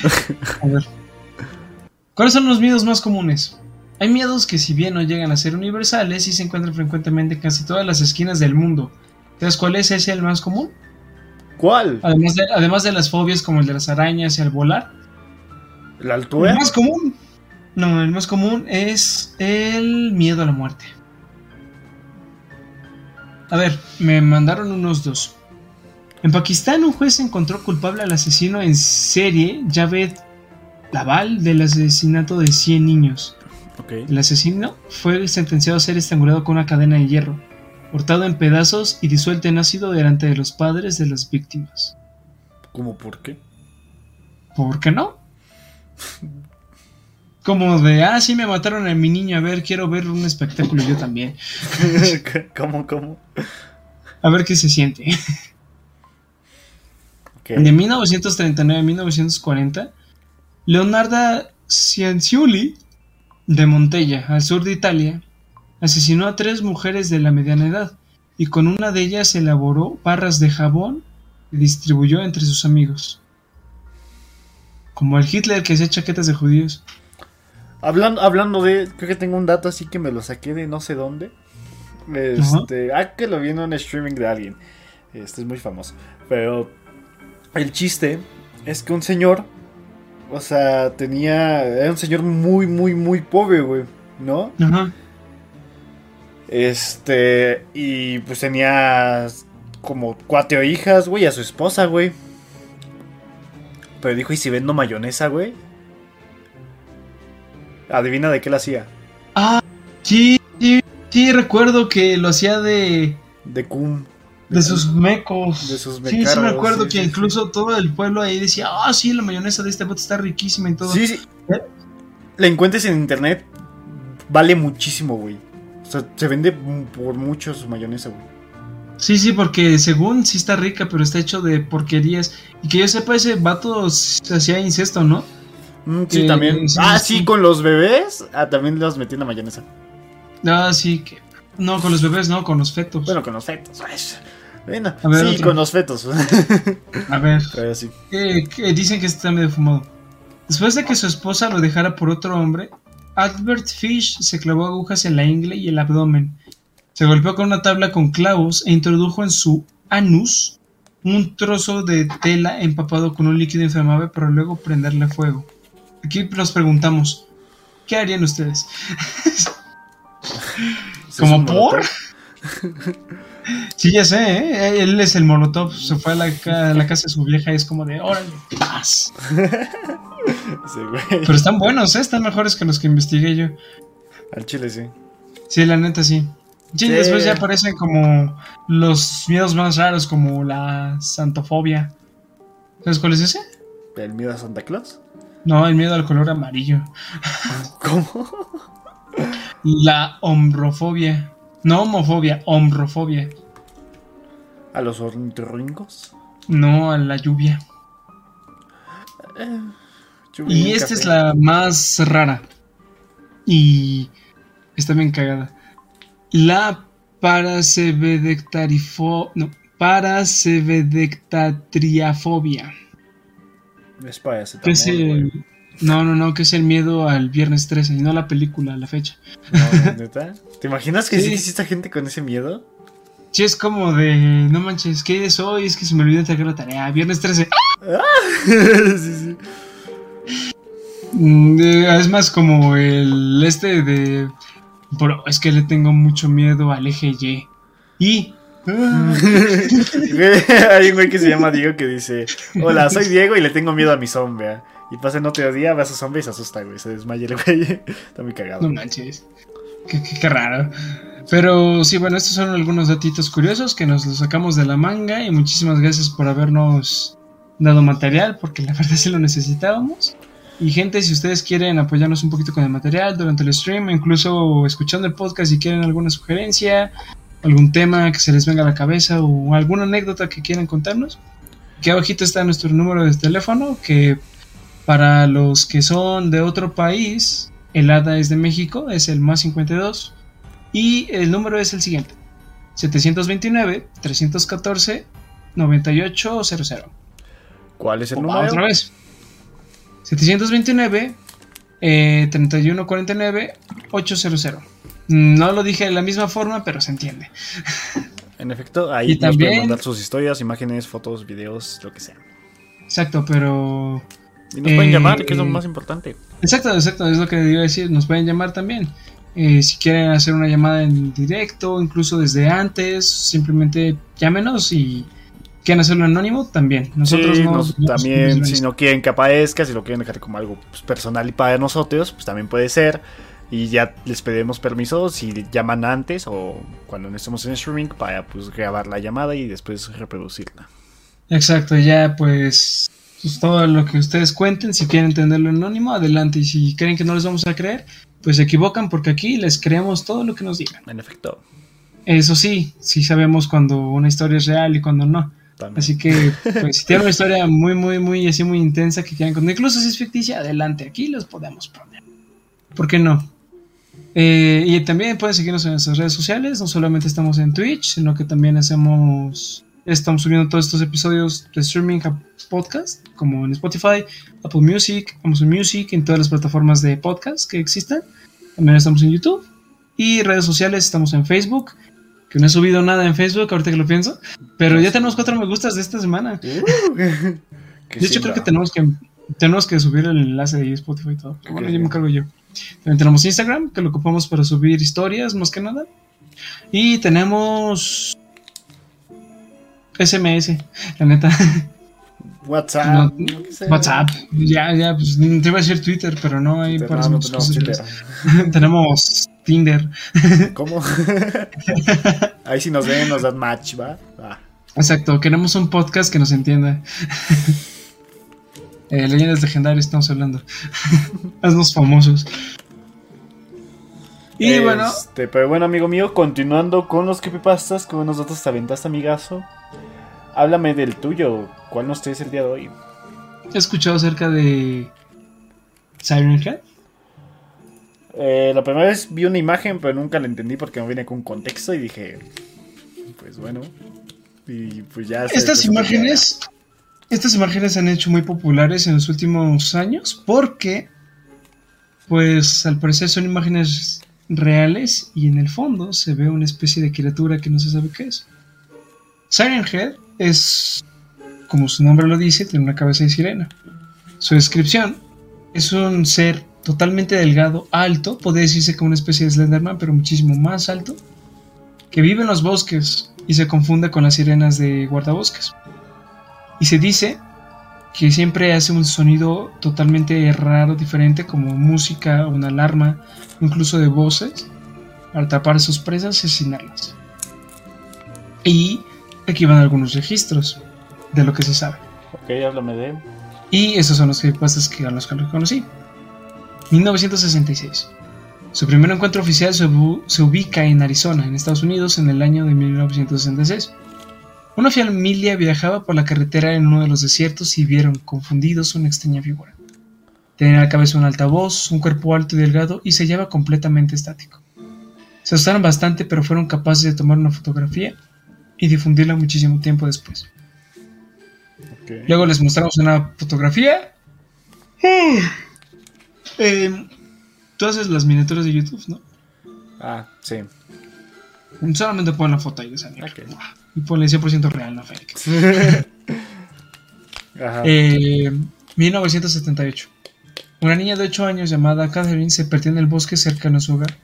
A ver. ¿Cuáles son los miedos más comunes? Hay miedos que si bien no llegan a ser universales, sí se encuentran frecuentemente en casi todas las esquinas del mundo. ¿Sabes cuál es ese el más común? ¿Cuál? Además de, además de las fobias como el de las arañas y el volar. ¿La El altura? más común. No, el más común es el miedo a la muerte. A ver, me mandaron unos dos. En Pakistán, un juez encontró culpable al asesino en serie, Javed Laval, del asesinato de 100 niños. El asesino fue sentenciado a ser estrangulado con una cadena de hierro, cortado en pedazos y disuelto en ácido delante de los padres de las víctimas. ¿Cómo por qué? ¿Por qué no? Como de, ah, sí me mataron a mi niño, a ver, quiero ver un espectáculo yo también. ¿Cómo, cómo? A ver qué se siente. Ok. De 1939 a 1940, Leonardo Cianciulli, de Montella, al sur de Italia, asesinó a tres mujeres de la mediana edad y con una de ellas elaboró barras de jabón y distribuyó entre sus amigos. Como el Hitler que hacía chaquetas de judíos. Hablando, hablando de. Creo que tengo un dato así que me lo saqué de no sé dónde. Este. Ah, que lo vi en un streaming de alguien. Este es muy famoso. Pero. El chiste es que un señor. O sea, tenía. Era un señor muy, muy, muy pobre, güey. ¿No? Ajá. Este. Y pues tenía. Como cuatro hijas, güey. A su esposa, güey. Pero dijo: ¿y si vendo mayonesa, güey? Adivina de qué la hacía. Ah, sí, sí, sí, recuerdo que lo hacía de, De cum. de sus mecos. De sus Sí, sí, mecarros, me acuerdo sí, que sí, incluso todo el pueblo ahí decía, ah, sí, la mayonesa de este bote está riquísima y todo. Sí, sí. ¿Eh? La encuentres en internet. Vale muchísimo, güey. O sea, se vende por mucho su mayonesa, güey. Sí, sí, porque según sí está rica, pero está hecho de porquerías. Y que yo sepa, ese vato se hacía incesto, ¿no? Mm, sí, Eh, también. sí, ah, sí. sí, con los bebés. Ah, también los metí en la mayonesa. Ah, sí, que... No, con los bebés, no, con los fetos. Bueno, con los fetos. ay, Bueno, A ver, sí, otro. con los fetos. A ver, Pero sí. que dicen que está medio fumado. Después de que su esposa lo dejara por otro hombre, Albert Fish se clavó agujas en la ingle y el abdomen. Se golpeó con una tabla con clavos e introdujo en su anus un trozo de tela empapado con un líquido inflamable para luego prenderle fuego. Aquí nos preguntamos, ¿qué harían ustedes? ¿Como por? Sí, ya sé, ¿eh? él es el molotov, se fue a la, ca- a la casa de su vieja y es como de, órale, paz. Sí, güey. Pero están buenos, ¿eh? están mejores que los que investigué yo. Al chile sí. Sí, la neta sí. Sí, Sí. después ya aparecen como los miedos más raros, como la santofobia. ¿Sabes cuál es ese? ¿El miedo a Santa Claus? No, el miedo al color amarillo. ¿Cómo? La hombrofobia. No homofobia, hombrofobia. ¿A los ornitorrincos? No a la lluvia. Lluvia Y esta es la más rara. Y está bien cagada. La parasebedectarifo... No, parasebedectatriafobia. Es para ese Que es el... No, no, no, que es el miedo al viernes 13 y no la película, la fecha. No, ¿neta? ¿Te imaginas que Sí. existe gente con ese miedo? Sí, es como de, no manches, ¿qué es hoy? Es que se me olvidó entregar la tarea. Viernes 13. sí, sí. Mm, Es más como el este de... Bro, es que le tengo mucho miedo al eje Y. Y... ah, Hay un güey que se llama Diego que dice: Hola, soy Diego y le tengo miedo a mi zombie. Y pasa en otro día, ve a su zombie y se asusta, güey. Se desmaya el güey. Está muy cagado. No manches. Qué, qué- qué raro. Pero sí, bueno, estos son algunos datitos curiosos que nos los sacamos de la manga y muchísimas gracias por habernos dado material porque la verdad sí lo necesitábamos. Y gente, si ustedes quieren apoyarnos un poquito con el material durante el stream, incluso escuchando el podcast si quieren alguna sugerencia, algún tema que se les venga a la cabeza o alguna anécdota que quieran contarnos, aquí abajito está nuestro número de teléfono que para los que son de otro país, el ADA es de México, es el más 52. Y el número es el siguiente: 729-314-9800. ¿Cuál es el número? Otra vez: 729 eh, 3149-800. No lo dije de la misma forma, pero se entiende. En efecto, ahí Y nos pueden también- mandar sus historias, imágenes, fotos, videos, lo que sea. Exacto, pero Y nos pueden Eh, llamar, que es lo más importante. Exacto, exacto, es lo que iba a decir. Nos pueden llamar también. Eh, si quieren hacer una llamada en directo, incluso desde antes, simplemente llámenos y quieren hacerlo anónimo, también. Nosotros sí, no, nos- no también si no quieren que aparezca, si lo quieren dejar como algo pues, personal y para nosotros, pues también puede ser. Y ya les pedimos permiso si llaman antes o cuando no estemos en streaming para pues grabar la llamada y después reproducirla. Exacto, ya pues, pues, todo lo que ustedes cuenten, si quieren entenderlo anónimo, adelante. Y si creen que no les vamos a creer, pues se equivocan porque aquí les creemos todo lo que nos digan. En efecto, Eso sí, sí sabemos cuando una historia es real y cuando no. También. Así que, pues, si tienen una historia muy, muy, muy, así, muy intensa que quieran contar, incluso si es ficticia, adelante, aquí los podemos poner. ¿Por qué no? Eh, y también pueden seguirnos en nuestras redes sociales, no solamente estamos en Twitch, sino que también hacemos, estamos subiendo todos estos episodios de streaming a podcast, como en Spotify, Apple Music, Amazon Music, en todas las plataformas de podcast que existan. También estamos en YouTube. Y redes sociales, estamos en Facebook, que no he subido nada en Facebook, ahorita que lo pienso. Pero ya tenemos cuatro me gustas de esta semana. Uh, De hecho, sí, creo que tenemos que tenemos que subir el enlace de Spotify y todo. Pero Bueno, yo me encargo yo. También tenemos Instagram, que lo ocupamos para subir historias, más que nada. Y tenemos SMS, la neta. WhatsApp, No. WhatsApp. Ya, ya, pues te iba a decir Twitter, pero no hay para no, no tenemos Tinder. ¿Cómo? Ahí si nos ven, nos dan match, ¿va? Exacto, queremos un podcast que nos entienda. Eh, leyendas legendarias estamos hablando. Haznos famosos. Y bueno, Este, pero bueno, amigo mío, continuando con los creepypastas, buenos datos te aventaste, amigazo. Háblame del tuyo. ¿Cuál nos traes el día de hoy? he escuchado acerca de Siren Head. Eh, la primera vez vi una imagen, pero nunca la entendí porque no viene con contexto y dije, pues bueno. Y pues ya. Estas imágenes, estas imágenes se han hecho muy populares en los últimos años porque pues al parecer son imágenes reales y en el fondo se ve una especie de criatura que no se sabe qué es. Siren Head es, como su nombre lo dice, tiene una cabeza de sirena. Su descripción es un ser totalmente delgado, alto, podría decirse como una especie de Slenderman, pero muchísimo más alto, que vive en los bosques y se confunde con las sirenas de guardabosques. Y se dice que siempre hace un sonido totalmente raro, diferente, como música, una alarma, incluso de voces, para atrapar a sus presas y asesinarlas. Y aquí van algunos registros de lo que se sabe. Ok, háblame de. Y esos son los creepypastas que a los que conocí. 1966. Su primer encuentro oficial se, se, ubica en Arizona, en Estados Unidos, en el año de 1966. Una familia viajaba por la carretera en uno de los desiertos y vieron, confundidos, una extraña figura. Tenía en la cabeza un altavoz, un cuerpo alto y delgado y se hallaba completamente estático. Se asustaron bastante, pero fueron capaces de tomar una fotografía y difundirla muchísimo tiempo después. Okay. Luego les mostramos una fotografía. Eh, tú haces las miniaturas de YouTube, ¿no? Ah, sí. Solamente pon la foto ahí de esa okay. Y ponle 100% real, no fake. Ajá. Eh, 1978. Una niña de 8 años llamada Catherine se perdió en el bosque cercano a su hogar.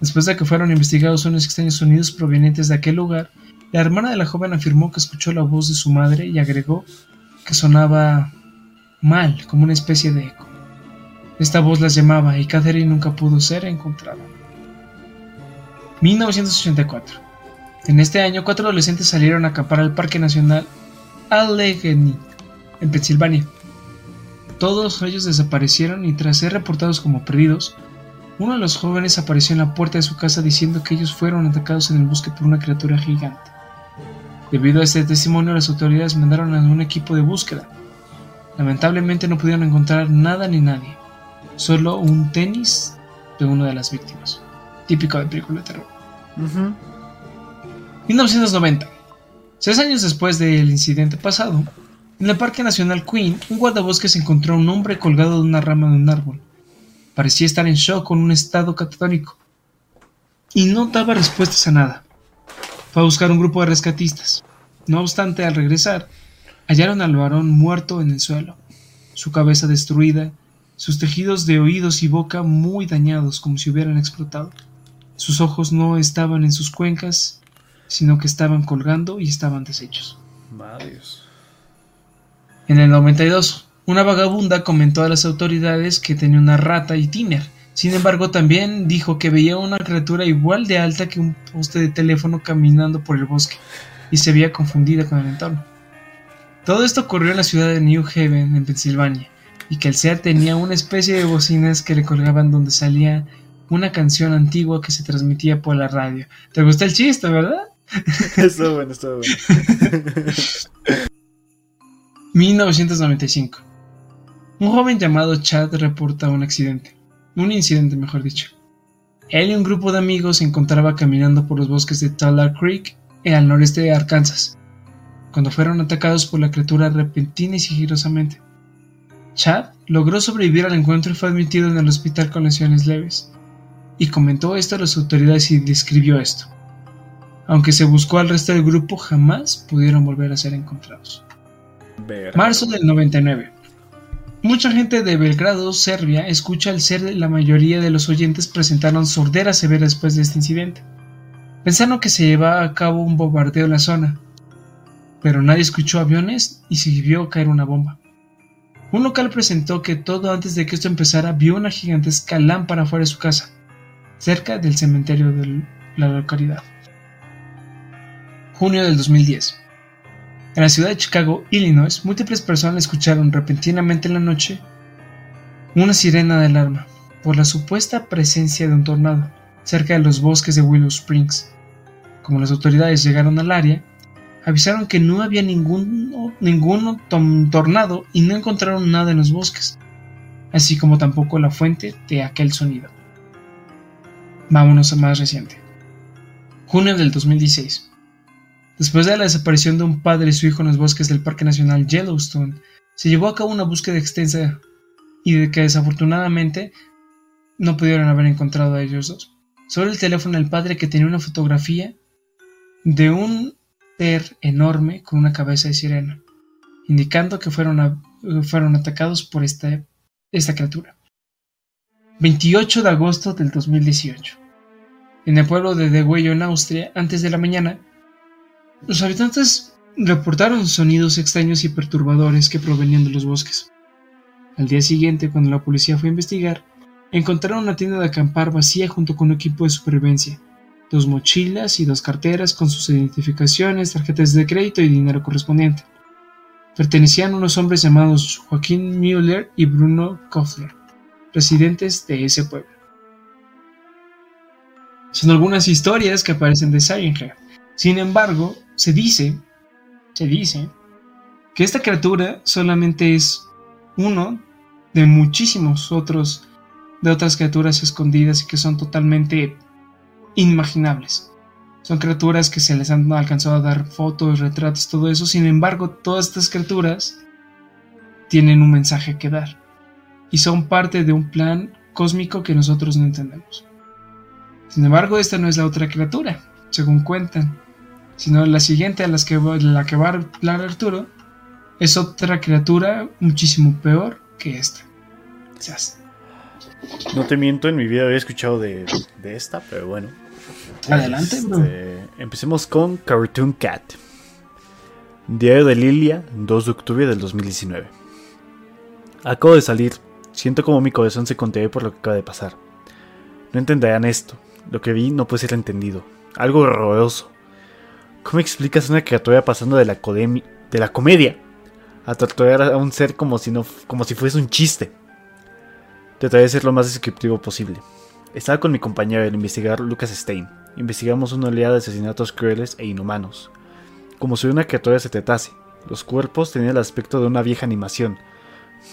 Después de que fueron investigados unos extraños sonidos provenientes de aquel lugar, la hermana de la joven afirmó que escuchó la voz de su madre y agregó que sonaba mal, como una especie de eco. Esta voz las llamaba y Catherine nunca pudo ser encontrada. 1984. En este año, cuatro adolescentes salieron a acampar al Parque Nacional Allegheny, en Pensilvania. Todos ellos desaparecieron y tras ser reportados como perdidos, uno de los jóvenes apareció en la puerta de su casa diciendo que ellos fueron atacados en el bosque por una criatura gigante. Debido a este testimonio, las autoridades mandaron a un equipo de búsqueda. Lamentablemente no pudieron encontrar nada ni nadie, solo un tenis de una de las víctimas. Típico de película de terror. 1990. Seis años después del incidente pasado, en el Parque Nacional Queen, un guardabosques encontró a un hombre colgado de una rama de un árbol. Parecía estar en shock con un estado catatónico y no daba respuestas a nada. Fue a buscar un grupo de rescatistas. No obstante, al regresar, hallaron al varón muerto en el suelo, su cabeza destruida, sus tejidos de oídos y boca muy dañados como si hubieran explotado. Sus ojos no estaban en sus cuencas sino que estaban colgando y estaban deshechos. En el 92, una vagabunda comentó a las autoridades que tenía una rata y tiner. Sin embargo, también dijo que veía una criatura igual de alta que un poste de teléfono caminando por el bosque y se veía confundida con el entorno. Todo esto ocurrió en la ciudad de New Haven, en Pensilvania, y que el SEAT tenía una especie de bocinas que le colgaban donde salía una canción antigua que se transmitía por la radio. ¿Te gusta el chiste, verdad? estuvo bueno, estuvo bueno. 1995. Un joven llamado Chad reporta un accidente. Un incidente, mejor dicho. Él y un grupo de amigos se encontraba caminando por los bosques de Tulare Creek, al noreste de Arkansas, cuando fueron atacados por la criatura repentina y sigilosamente. Chad logró sobrevivir al encuentro y fue admitido en el hospital con lesiones leves. Y comentó esto a las autoridades y describió esto. Aunque se buscó al resto del grupo, jamás pudieron volver a ser encontrados. Marzo del 99. Mucha gente de Belgrado, Serbia, escucha al ser la mayoría de los oyentes presentaron sordera severa después de este incidente. Pensaron que se llevaba a cabo un bombardeo en la zona, pero nadie escuchó aviones y se vio caer una bomba. Un local presentó que todo antes de que esto empezara vio una gigantesca lámpara fuera de su casa, cerca del cementerio de la localidad junio del 2010. En la ciudad de Chicago, Illinois, múltiples personas escucharon repentinamente en la noche una sirena de alarma por la supuesta presencia de un tornado cerca de los bosques de Willow Springs. Como las autoridades llegaron al área, avisaron que no había ningún, ningún tornado y no encontraron nada en los bosques, así como tampoco la fuente de aquel sonido. Vámonos a más reciente. Junio del 2016. Después de la desaparición de un padre y su hijo en los bosques del Parque Nacional Yellowstone, se llevó a cabo una búsqueda extensa y de que desafortunadamente no pudieron haber encontrado a ellos dos. Solo el teléfono del padre que tenía una fotografía de un enorme con una cabeza de sirena, indicando que fueron, fueron atacados por esta, esta criatura. 28 de agosto del 2018. En el pueblo de Degüello, en Austria, antes de la mañana, los habitantes reportaron sonidos extraños y perturbadores que provenían de los bosques. Al día siguiente, cuando la policía fue a investigar, encontraron una tienda de acampar vacía junto con un equipo de supervivencia, dos mochilas y dos carteras con sus identificaciones, tarjetas de crédito y dinero correspondiente. Pertenecían unos hombres llamados Joaquín Müller y Bruno Kofler, residentes de ese pueblo. Son algunas historias que aparecen de Siren Sin embargo, se dice, se dice, que esta criatura solamente es uno de muchísimos otros, de otras criaturas escondidas y que son totalmente inimaginables. Son criaturas que se les han alcanzado a dar fotos, retratos, todo eso. Sin embargo, todas estas criaturas tienen un mensaje que dar. Y son parte de un plan cósmico que nosotros no entendemos. Sin embargo, esta no es la otra criatura, según cuentan, sino la siguiente a las que, la que va a hablar Arturo es otra criatura muchísimo peor que esta. No te miento, en mi vida había escuchado de, esta, pero bueno. Adelante, bro. Este, empecemos con Cartoon Cat. Diario de Lilia, 2 de octubre del 2019. Acabo de salir. Siento como mi corazón se contiene por lo que acaba de pasar. No entenderán esto. Lo que vi no puede ser entendido. Algo horroroso. ¿Cómo explicas una criatura pasando de la, de la comedia a torturar a un ser como si, no, como si fuese un chiste? Trataré de ser lo más descriptivo posible. Estaba con mi compañero, el investigador Lucas Stein. Investigamos una oleada de asesinatos crueles e inhumanos. Como si una criatura se tratase. Los cuerpos tenían el aspecto de una vieja animación.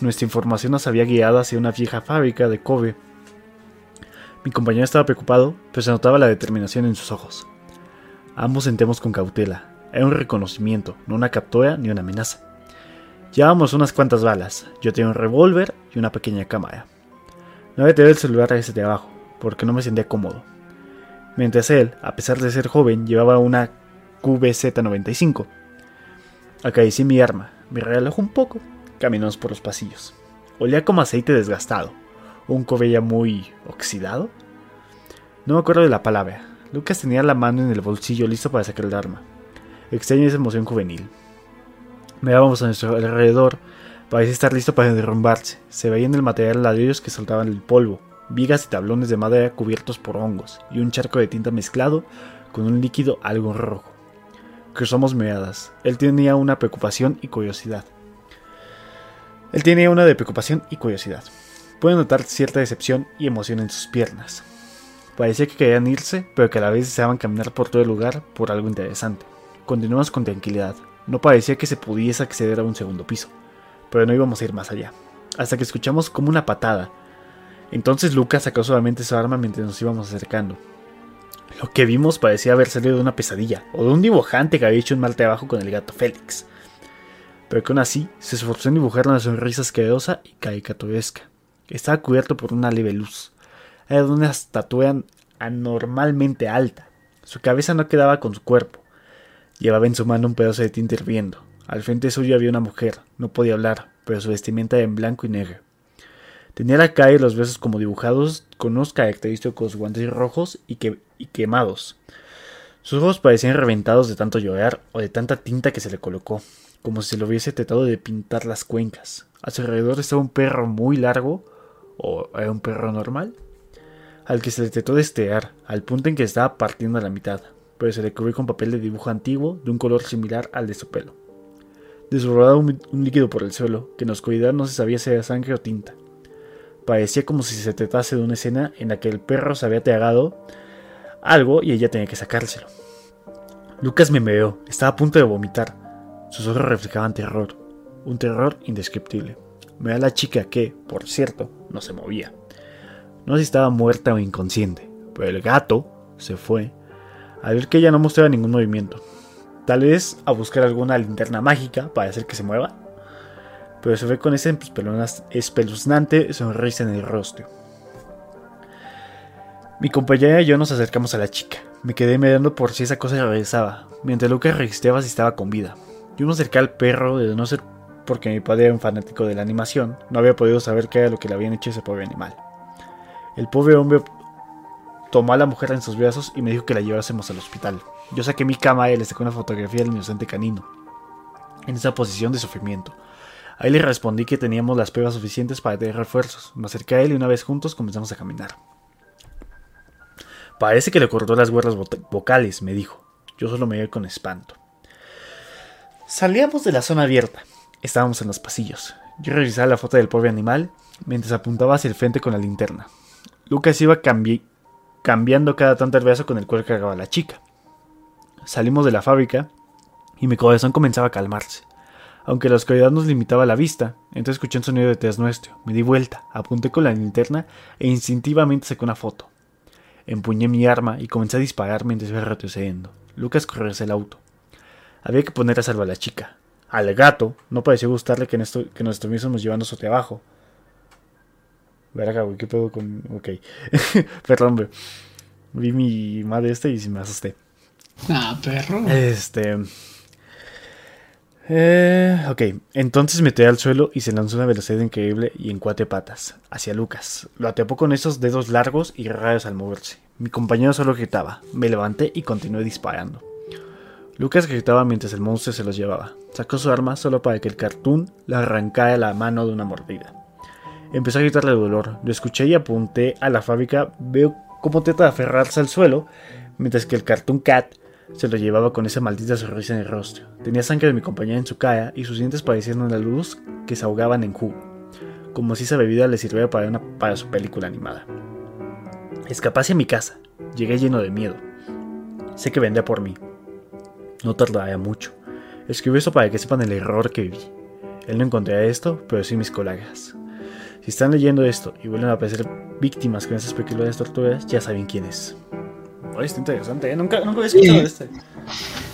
Nuestra información nos había guiado hacia una vieja fábrica de Kobe mi compañero estaba preocupado, pero se notaba la determinación en sus ojos. Ambos sentemos con cautela. Era un reconocimiento, no una captura ni una amenaza. Llevábamos unas cuantas balas. Yo tenía un revólver y una pequeña cámara. No había tenido el celular a ese porque no me sentía cómodo. Mientras él, a pesar de ser joven, llevaba una QBZ-95. Acaricié mi arma, me relajó un poco. Caminamos por los pasillos. Olía como aceite desgastado un cobella muy oxidado. No me acuerdo de la palabra. Lucas tenía la mano en el bolsillo listo para sacar el arma. Extraña esa emoción juvenil. Mirábamos a nuestro alrededor. Parecía estar listo para derrumbarse. Se veía en el material ladrillos que saltaban el polvo, vigas y tablones de madera cubiertos por hongos, y un charco de tinta mezclado con un líquido algo rojo. Cruzamos miradas. Él tenía una preocupación y curiosidad. Él tenía una de preocupación y curiosidad. Puede notar cierta decepción y emoción en sus piernas. Parecía que querían irse, pero que a la vez deseaban caminar por todo el lugar por algo interesante. Continuamos con tranquilidad. No parecía que se pudiese acceder a un segundo piso, pero no íbamos a ir más allá. Hasta que escuchamos como una patada. Entonces Lucas sacó solamente su arma mientras nos íbamos acercando. Lo que vimos parecía haber salido de una pesadilla, o de un dibujante que había hecho un mal trabajo con el gato Félix. Pero que aún así se esforzó en dibujar una sonrisa asquerosa y caricaturesca. Estaba cubierto por una leve luz. Era de una estatura anormalmente alta. Su cabeza no quedaba con su cuerpo. Llevaba en su mano un pedazo de tinta hirviendo. Al frente suyo había una mujer. No podía hablar, pero su vestimenta era en blanco y negro. Tenía la cara y los besos como dibujados con unos característicos guantes rojos y, quemados. Sus ojos parecían reventados de tanto llorar o de tanta tinta que se le colocó, como si se lo hubiese tratado de pintar las cuencas. A su alrededor estaba un perro muy largo, o era un perro normal, al que se le trató de estear, al punto en que estaba partiendo a la mitad, pero se le cubrió con papel de dibujo antiguo de un color similar al de su pelo. Desbordaba un, líquido por el suelo, que en oscuridad no se sabía si era sangre o tinta. Parecía como si se tratase de una escena en la que el perro se había tragado algo y ella tenía que sacárselo. Lucas me meó, estaba a punto de vomitar. Sus ojos reflejaban terror, un terror indescriptible. Me da la chica que, por cierto, no se movía. No sé si estaba muerta o inconsciente, pero el gato se fue al ver que ella no mostraba ningún movimiento. Tal vez a buscar alguna linterna mágica para hacer que se mueva, pero se fue con esa espeluznante sonrisa en el rostro. Mi compañera y yo nos acercamos a la chica. Me quedé mirando por si esa cosa regresaba, mientras Lucas registraba si estaba con vida. Yo me acerqué al perro, de no ser porque mi padre era un fanático de la animación, no había podido saber qué era lo que le habían hecho ese pobre animal. El pobre hombre tomó a la mujer en sus brazos y me dijo que la llevásemos al hospital. Yo saqué mi cámara y le saqué una fotografía del inocente canino, en esa posición de sufrimiento. Ahí le respondí que teníamos las pruebas suficientes para tener refuerzos. Me acerqué a él y una vez juntos comenzamos a caminar. Parece que le cortó las cuerdas vocales, me dijo. Yo solo me iba con espanto. Salíamos de la zona abierta. Estábamos en los pasillos. Yo revisaba la foto del pobre animal mientras apuntaba hacia el frente con la linterna. Lucas iba cambiando cada tanto el brazo con el cual cargaba la chica. Salimos de la fábrica y mi corazón comenzaba a calmarse. Aunque la oscuridad nos limitaba la vista, entonces escuché un sonido detrás nuestro. Me di vuelta, apunté con la linterna e instintivamente saqué una foto. Empuñé mi arma y comencé a disparar mientras iba retrocediendo. Lucas corrió hacia el auto. Había que poner a salvo a la chica. Al gato no pareció gustarle que, esto, que nos estuviésemos llevando su trabajo. Verga, güey, ¿qué pedo con...? Ok. Perdón, güey. Vi mi madre este y me asusté. Ah, perro. Este... Eh, ok, entonces me al suelo y se lanzó una velocidad increíble y en cuatro patas, hacia Lucas. Lo atrapó con esos dedos largos y raros al moverse. Mi compañero solo gritaba, me levanté y continué disparando. Lucas gritaba mientras el monstruo se los llevaba. Sacó su arma solo para que el cartoon le arrancara la mano de una mordida. Empezó a gritarle de dolor. Lo escuché y apunté a la fábrica. Veo cómo trata de aferrarse al suelo, mientras que el cartoon cat se lo llevaba con esa maldita sonrisa en el rostro. Tenía sangre de mi compañera en su cara y sus dientes parecían una luz que se ahogaban en jugo, como si esa bebida le sirviera para, una, para su película animada. Escapé hacia mi casa. Llegué lleno de miedo. Sé que vendría por mí. No tardaría mucho. Escribí eso para que sepan el error que viví. Él no encontraría esto, pero sí mis colegas. Si están leyendo esto y vuelven a aparecer víctimas con esas peculiares torturas, ya saben quién es está interesante, ¿eh? Nunca, nunca había escuchado de este.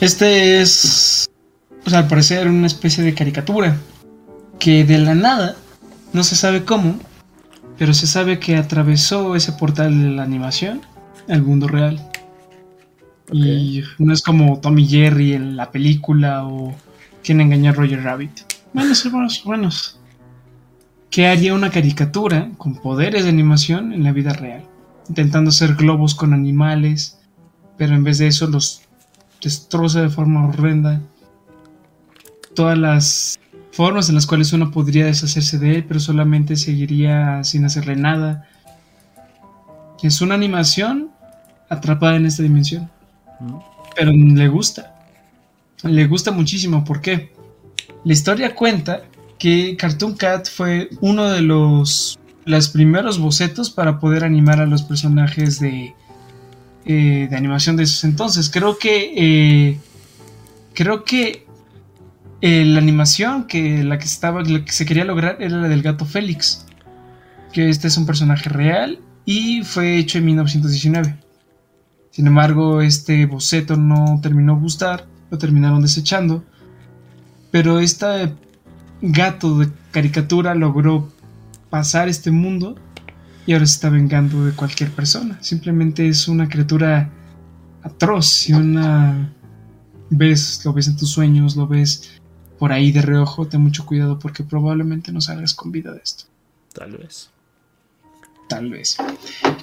Este es, sea, al parecer una especie de caricatura que de la nada, no se sabe cómo, pero se sabe que atravesó ese portal de la animación al mundo real. Y no es como Tommy Jerry en la película o quien engañó a Roger Rabbit. Buenos hermanos, buenos. Que haría una caricatura con poderes de animación en la vida real intentando hacer globos con animales, pero en vez de eso los destroza de forma horrenda. Todas las formas en las cuales uno podría deshacerse de él, pero solamente seguiría sin hacerle nada. Es una animación atrapada en esta dimensión. Pero le gusta. Le gusta muchísimo. ¿Por qué? La historia cuenta que Cartoon Cat fue uno de los los primeros bocetos para poder animar a los personajes de, eh, de animación de esos entonces. Creo que eh, creo que eh, la animación que la que estaba que se quería lograr era la del gato Félix, que este es un personaje real y fue hecho en 1919. Sin embargo, este boceto no terminó gustar, lo terminaron desechando, pero este gato de caricatura logró pasar este mundo y ahora se está vengando de cualquier persona. Simplemente es una criatura atroz. Si una vez lo ves en tus sueños, lo ves por ahí de reojo, ten mucho cuidado porque probablemente no salgas con vida de esto. Tal vez. Tal vez.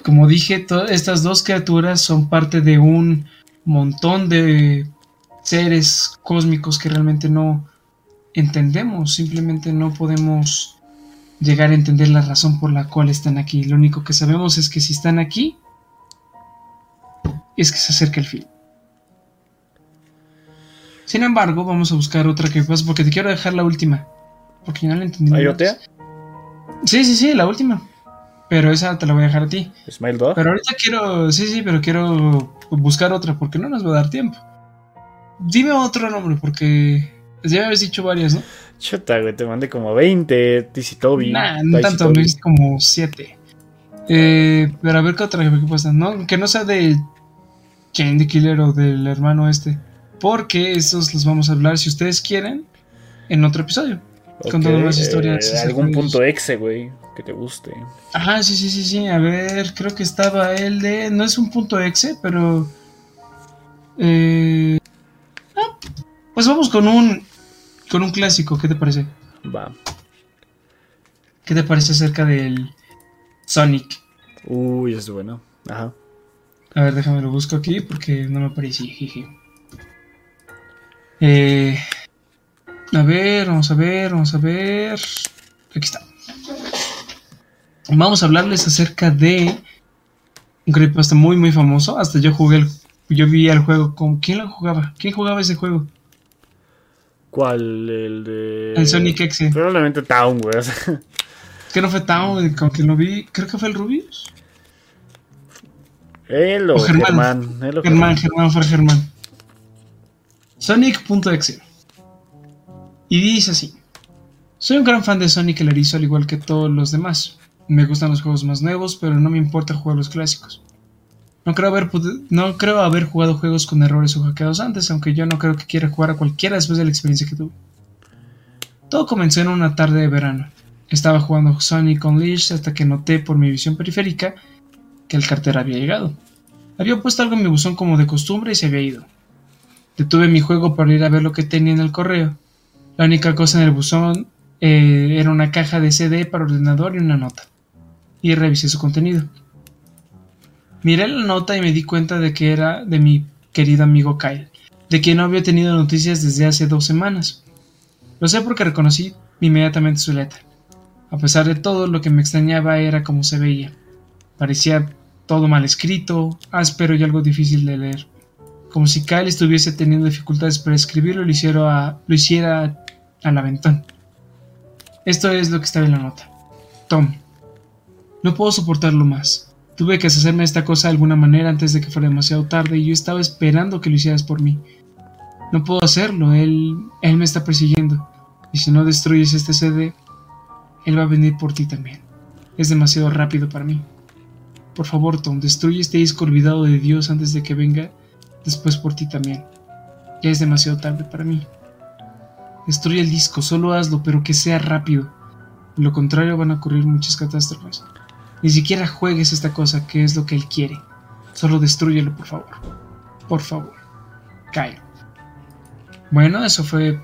Como dije, estas dos criaturas son parte de un montón de seres cósmicos que realmente no entendemos, simplemente no podemos llegar a entender la razón por la cual están aquí. Lo único que sabemos es que si están aquí, es que se acerca el fin. Sin embargo, vamos a buscar otra que pasa porque te quiero dejar la última. Porque no la entendí. ¿Hay otra? Sí, sí, sí, la última. Pero esa te la voy a dejar a ti. Smile Dog. Pero ahorita quiero. Sí, sí, pero quiero buscar otra porque no nos va a dar tiempo. Dime otro nombre porque. Ya habías dicho varias, ¿no? Chuta, güey, te mandé como 20. Dizzy Toby. Nah, no tanto, me hice como 7. Eh, pero a ver qué otra que pasa. No, que no sea de Candy Killer o del hermano este. Porque esos los vamos a hablar, si ustedes quieren, en otro episodio. Contando Ok, más historias. eh, algún punto exe, güey, que te guste. Ajá, sí, sí, sí, sí. A ver, creo que estaba el de. No es un punto exe, pero. Eh, ah, pues vamos con un. Con un clásico, ¿qué te parece? Va. ¿Qué te parece acerca del Sonic? Uy, es bueno. Ajá. A ver, déjame lo busco aquí porque no me apareció. jeje. Eh, a ver, vamos a ver, vamos a ver. Aquí está. Vamos a hablarles acerca de un creepypasta muy muy famoso. Hasta yo jugué el, yo vi el juego con ¿quién lo jugaba? ¿Quién jugaba ese juego? ¿Cuál? El de. El Sonic X. Probablemente Town, güey. Es que no fue tan con quien lo vi, creo que fue el Rubius. Él o, O Germán. Germán. Él o Germán, Germán fue Germán. Sonic.exe. Y dice así. Soy un gran fan de Sonic el erizo al igual que todos los demás. Me gustan los juegos más nuevos, pero no me importa jugar los clásicos. No creo, haber no creo haber jugado juegos con errores o hackeados antes, aunque yo no creo que quiera jugar a cualquiera después de la experiencia que tuve. Todo comenzó en una tarde de verano. Estaba jugando Sonic Unleashed hasta que noté por mi visión periférica que el cartero había llegado. Había puesto algo en mi buzón como de costumbre y se había ido. Detuve mi juego para ir a ver lo que tenía en el correo. La única cosa en el buzón eh, era una caja de CD para ordenador y una nota. Y revisé su contenido. Miré la nota y me di cuenta de que era de mi querido amigo Kyle, de quien no había tenido noticias desde hace dos semanas. Lo sé porque reconocí inmediatamente su letra. A pesar de todo, lo que me extrañaba era cómo se veía. Parecía todo mal escrito, áspero y algo difícil de leer. Como si Kyle estuviese teniendo dificultades para escribirlo lo hiciera, a- lo hiciera al aventón. Esto es lo que estaba en la nota. Tom, no puedo soportarlo más. Tuve que deshacerme de esta cosa de alguna manera antes de que fuera demasiado tarde y yo estaba esperando que lo hicieras por mí. No puedo hacerlo, él, él me está persiguiendo. Y si no destruyes este CD, él va a venir por ti también. Es demasiado rápido para mí. Por favor, Tom, destruye este disco olvidado de Dios antes de que venga después por ti también. Ya es demasiado tarde para mí. Destruye el disco, solo hazlo, pero que sea rápido. De lo contrario van a ocurrir muchas catástrofes. Ni siquiera juegues esta cosa, que es lo que él quiere. Solo destruyelo, por favor. Por favor. Kyle. Bueno, eso fue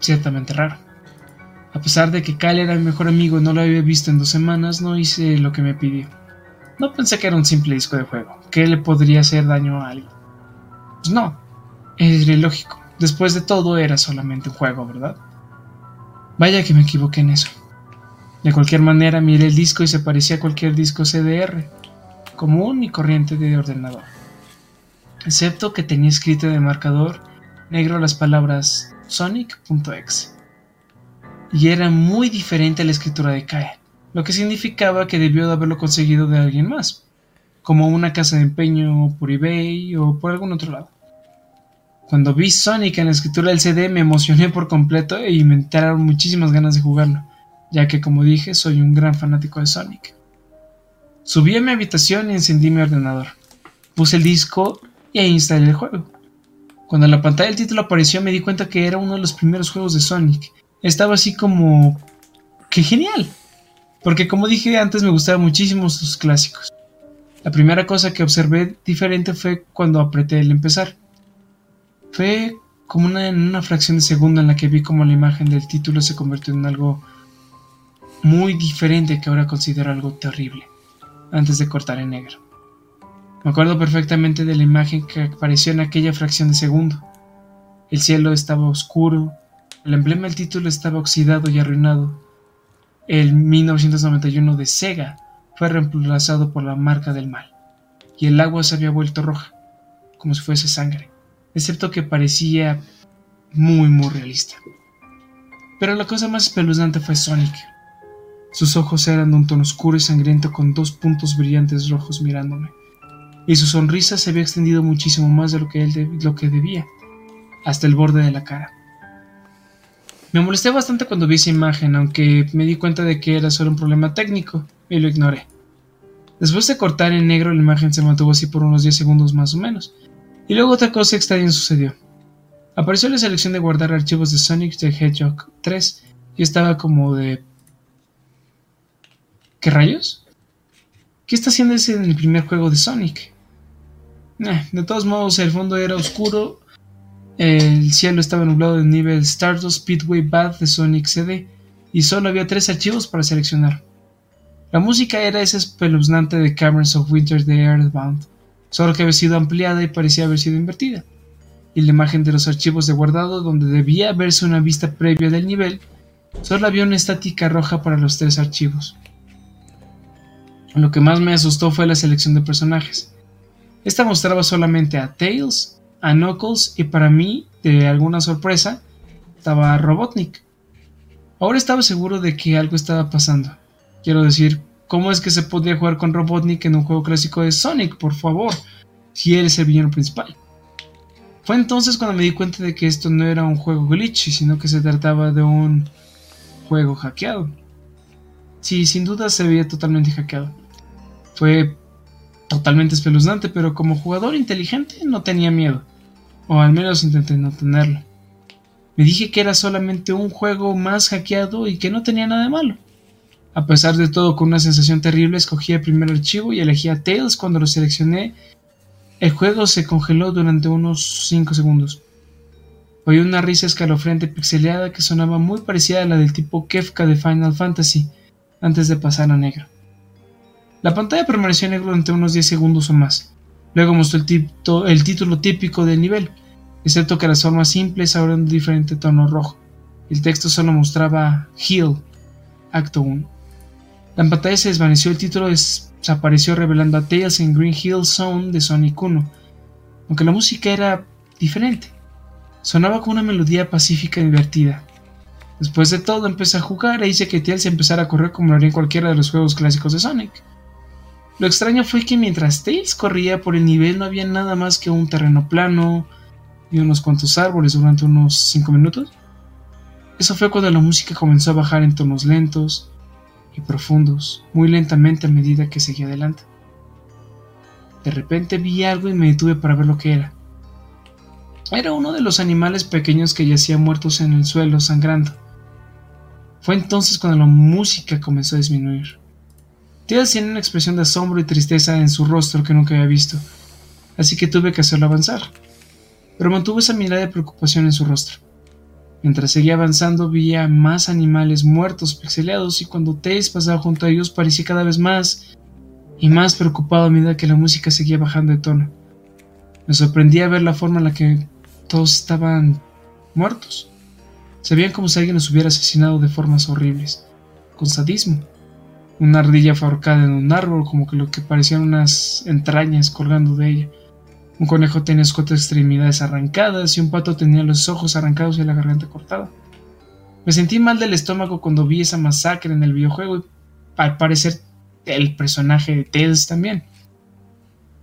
ciertamente raro. A pesar de que Kyle era mi mejor amigo y no lo había visto en dos semanas, no hice lo que me pidió. No pensé que era un simple disco de juego, que le podría hacer daño a alguien. Pues no, era ilógico. Después de todo era solamente un juego, ¿verdad? Vaya que me equivoqué en eso. De cualquier manera miré el disco y se parecía a cualquier disco CDR, común y corriente de ordenador. Excepto que tenía escrito de marcador negro las palabras Sonic.exe. Y era muy diferente a la escritura de Kyle lo que significaba que debió de haberlo conseguido de alguien más, como una casa de empeño por eBay o por algún otro lado. Cuando vi Sonic en la escritura del CD me emocioné por completo y me entraron muchísimas ganas de jugarlo, ya que como dije soy un gran fanático de Sonic. Subí a mi habitación y encendí mi ordenador. Puse el disco ahí instalé el juego. Cuando la pantalla del título apareció me di cuenta que era uno de los primeros juegos de Sonic. Estaba así como... ¡Qué genial! Porque como dije antes me gustaban muchísimo sus clásicos. La primera cosa que observé diferente fue cuando apreté el empezar. Fue como una, en una fracción de segundo en la que vi como la imagen del título se convirtió en algo muy diferente que ahora considero algo terrible, antes de cortar en negro. Me acuerdo perfectamente de la imagen que apareció en aquella fracción de segundo. El cielo estaba oscuro, el emblema del título estaba oxidado y arruinado, el 1991 de Sega fue reemplazado por la marca del mal, y el agua se había vuelto roja, como si fuese sangre, excepto que parecía muy muy realista. Pero la cosa más espeluznante fue Sonic. Sus ojos eran de un tono oscuro y sangriento con dos puntos brillantes rojos mirándome, y su sonrisa se había extendido muchísimo más de lo que él lo que debía, hasta el borde de la cara. Me molesté bastante cuando vi esa imagen, aunque me di cuenta de que era solo un problema técnico y lo ignoré. Después de cortar en negro, la imagen se mantuvo así por unos 10 segundos más o menos. Y luego otra cosa extraña sucedió. Apareció la selección de guardar archivos de Sonic the Hedgehog 3 Yo estaba como de... ¿Qué rayos? ¿Qué está haciendo ese en el primer juego de Sonic? De todos modos, el fondo era oscuro, el cielo estaba nublado de nivel Stardust Speedway Bad de Sonic CD y solo había tres archivos para seleccionar. La música era esa espeluznante de Cameras of Winter de Earthbound, solo que había sido ampliada y parecía haber sido invertida. Y la imagen de los archivos de guardado, donde debía verse una vista previa del nivel, solo había una estática roja para los tres archivos. Lo que más me asustó fue la selección de personajes. Esta mostraba solamente a Tails, a Knuckles y para mí, de alguna sorpresa, estaba Robotnik. Ahora estaba seguro de que algo estaba pasando. Quiero decir, ¿cómo es que se podría jugar con Robotnik en un juego clásico de Sonic, por favor? Si eres el villano principal. Fue entonces cuando me di cuenta de que esto no era un juego glitchy, sino que se trataba de un juego hackeado. Sí, sin duda se veía totalmente hackeado. Fue totalmente espeluznante, pero como jugador inteligente no tenía miedo. O al menos intenté no tenerlo. Me dije que era solamente un juego más hackeado y que no tenía nada de malo. A pesar de todo, con una sensación terrible, escogí el primer archivo y elegí a Tails cuando lo seleccioné. El juego se congeló durante unos 5 segundos. Oí una risa escalofriante pixeleada que sonaba muy parecida a la del tipo Kefka de Final Fantasy, antes de pasar a negro. La pantalla permaneció en negro durante unos 10 segundos o más. Luego mostró el, título típico del nivel, excepto que las formas simples ahora un diferente tono rojo. El texto solo mostraba Heal, acto 1. La pantalla se desvaneció, el título desapareció revelando a Tales en Green Hill Zone de Sonic 1, aunque la música era diferente. Sonaba con una melodía pacífica y divertida. Después de todo, empecé a jugar e hice que Tails empezara a correr como lo haría en cualquiera de los juegos clásicos de Sonic. Lo extraño fue que mientras Tails corría por el nivel no había nada más que un terreno plano y unos cuantos árboles durante unos 5 minutos. Eso fue cuando la música comenzó a bajar en tonos lentos y profundos, muy lentamente a medida que seguía adelante. De repente vi algo y me detuve para ver lo que era. Era uno de los animales pequeños que yacían muertos en el suelo sangrando. Fue entonces cuando la música comenzó a disminuir. Tails tenía una expresión de asombro y tristeza en su rostro que nunca había visto, así que tuve que hacerlo avanzar. Pero mantuvo esa mirada de preocupación en su rostro. Mientras seguía avanzando veía más animales muertos pixeleados y cuando Tails pasaba junto a ellos parecía cada vez más y más preocupado a medida que la música seguía bajando de tono. Me sorprendía ver la forma en la que todos estaban muertos. Se veían como si alguien los hubiera asesinado de formas horribles, con sadismo una ardilla ahorcada en un árbol, como que lo que parecían unas entrañas colgando de ella. Un conejo tenía sus cuatro extremidades arrancadas y un pato tenía los ojos arrancados y la garganta cortada. Me sentí mal del estómago cuando vi esa masacre en el videojuego y al parecer el personaje de Tails también.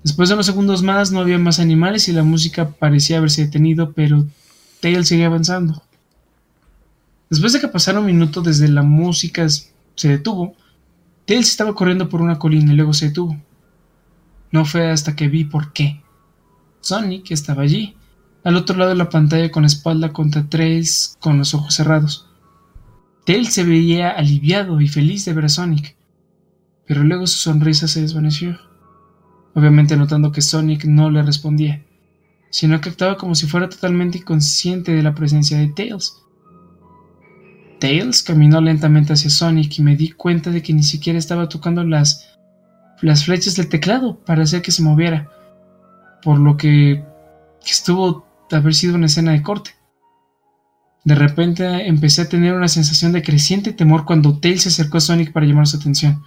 Después de unos segundos más no había más animales y la música parecía haberse detenido, pero Tails seguía avanzando. Después de que pasara un minuto desde la música se detuvo, Tails estaba corriendo por una colina y luego se detuvo. No fue hasta que vi por qué. Sonic estaba allí, al otro lado de la pantalla con la espalda contra Tails con los ojos cerrados. Tails se veía aliviado y feliz de ver a Sonic, pero luego su sonrisa se desvaneció, obviamente notando que Sonic no le respondía, sino que actuaba como si fuera totalmente inconsciente de la presencia de Tails. Tails caminó lentamente hacia Sonic y me di cuenta de que ni siquiera estaba tocando las, las flechas del teclado para hacer que se moviera, por lo que, estuvo de haber sido una escena de corte. De repente empecé a tener una sensación de creciente temor cuando Tails se acercó a Sonic para llamar su atención.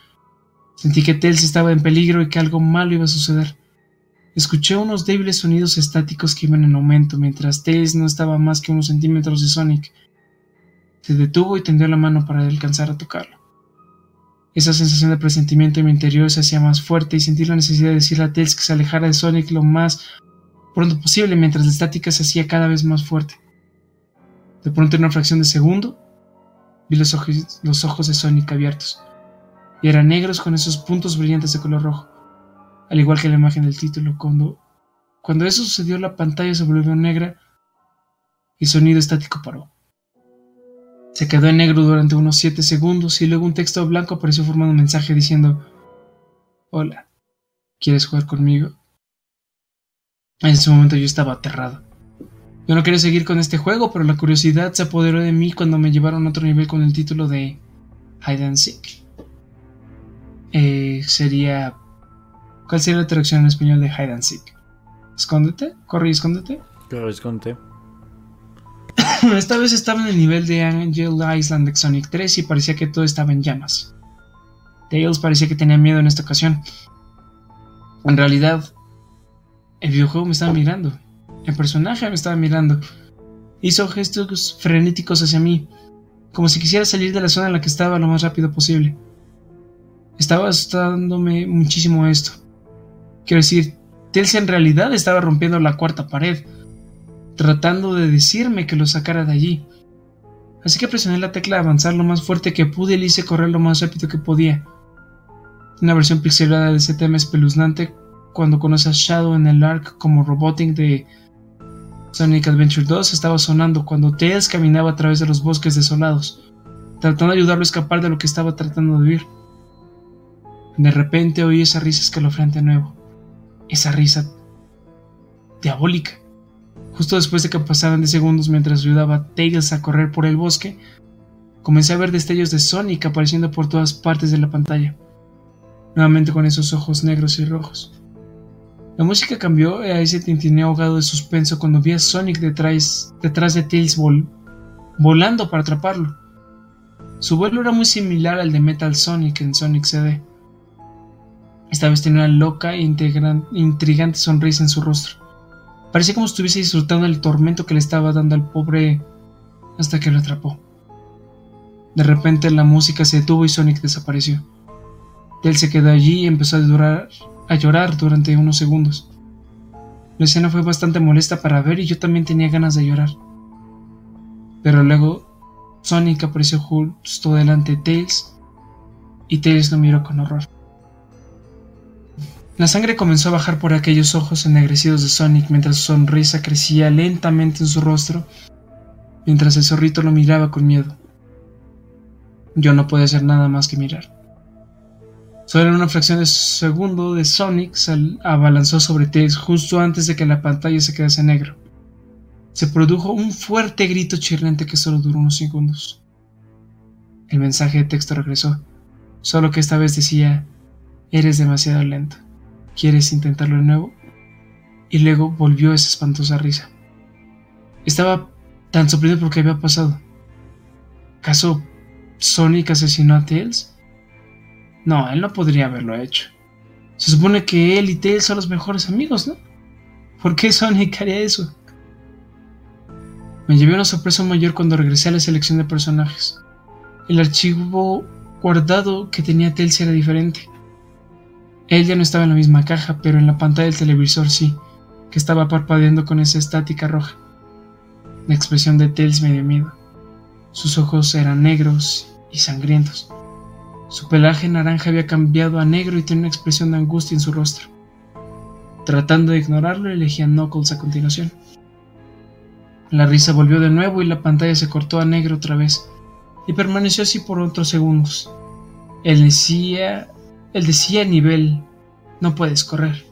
Sentí que Tails estaba en peligro y que algo malo iba a suceder. Escuché unos débiles sonidos estáticos que iban en aumento mientras Tails no estaba más que unos centímetros de Sonic se detuvo y tendió la mano para alcanzar a tocarlo. Esa sensación de presentimiento en mi interior se hacía más fuerte y sentí la necesidad de decirle a Tails que se alejara de Sonic lo más pronto posible mientras la estática se hacía cada vez más fuerte. De pronto, en una fracción de segundo, vi los ojos, de Sonic abiertos, y eran negros con esos puntos brillantes de color rojo, al igual que la imagen del título. Cuando, cuando eso sucedió, la pantalla se volvió negra y el sonido estático paró. Se quedó en negro durante unos 7 segundos y luego un texto blanco apareció formando un mensaje diciendo, Hola, ¿quieres jugar conmigo? En ese momento yo estaba aterrado. Yo no quería seguir con este juego, pero la curiosidad se apoderó de mí cuando me llevaron a otro nivel con el título de Hide and Seek. Eh, sería... ¿Cuál sería la traducción en español de Hide and Seek? ¿Escóndete? ¿Corre y escóndete? Corre y escóndete. Esta vez estaba en el nivel de Angel Island de Sonic 3 y parecía que todo estaba en llamas. Tails parecía que tenía miedo en esta ocasión. En realidad, el videojuego me estaba mirando. El personaje me estaba mirando. Hizo gestos frenéticos hacia mí, como si quisiera salir de la zona en la que estaba lo más rápido posible. Estaba asustándome muchísimo esto. Quiero decir, Tails en realidad estaba rompiendo la cuarta pared tratando de decirme que lo sacara de allí. Así que presioné la tecla de avanzar lo más fuerte que pude y le hice correr lo más rápido que podía. Una versión pixelada de ese tema espeluznante cuando conoces a Shadow en el arc como Roboting de Sonic Adventure 2 estaba sonando cuando Tails caminaba a través de los bosques desolados, tratando de ayudarlo a escapar de lo que estaba tratando de vivir. De repente oí esa risa escalofriante de nuevo, esa risa diabólica. Justo después de que pasaran de segundos mientras ayudaba a Tails a correr por el bosque, comencé a ver destellos de Sonic apareciendo por todas partes de la pantalla, nuevamente con esos ojos negros y rojos. La música cambió a ese tintineo ahogado de suspenso cuando vi a Sonic detrás, detrás de Tails volando para atraparlo. Su vuelo era muy similar al de Metal Sonic en Sonic CD. Esta vez tenía una loca e intrigante sonrisa en su rostro. Parecía como si estuviese disfrutando el tormento que le estaba dando al pobre hasta que lo atrapó. De repente la música se detuvo y Sonic desapareció. Él se quedó allí y empezó a, a llorar durante unos segundos. La escena fue bastante molesta para ver y yo también tenía ganas de llorar. Pero luego Sonic apareció justo delante de Tails y Tails lo miró con horror. La sangre comenzó a bajar por aquellos ojos ennegrecidos de Sonic mientras su sonrisa crecía lentamente en su rostro, mientras el zorrito lo miraba con miedo. Yo no podía hacer nada más que mirar. Solo en una fracción de segundo de Sonic se abalanzó sobre Tails justo antes de que la pantalla se quedase negro. Se produjo un fuerte grito chirriante que solo duró unos segundos. El mensaje de texto regresó, solo que esta vez decía, eres demasiado lento. ¿Quieres intentarlo de nuevo? Y luego volvió esa espantosa risa. Estaba tan sorprendido por lo había pasado. ¿Acaso Sonic asesinó a Tails? No, él no podría haberlo hecho. Se supone que él y Tails son los mejores amigos, ¿no? ¿Por qué Sonic haría eso? Me llevé una sorpresa mayor cuando regresé a la selección de personajes. El archivo guardado que tenía Tails era diferente. Él ya no estaba en la misma caja, pero en la pantalla del televisor sí, que estaba parpadeando con esa estática roja. La expresión de Tails me dio miedo. Sus ojos eran negros y sangrientos. Su pelaje naranja había cambiado a negro y tenía una expresión de angustia en su rostro. Tratando de ignorarlo, elegí a Knuckles a continuación. La risa volvió de nuevo y la pantalla se cortó a negro otra vez, y permaneció así por otros segundos. Él decía él decía a nivel, no puedes correr.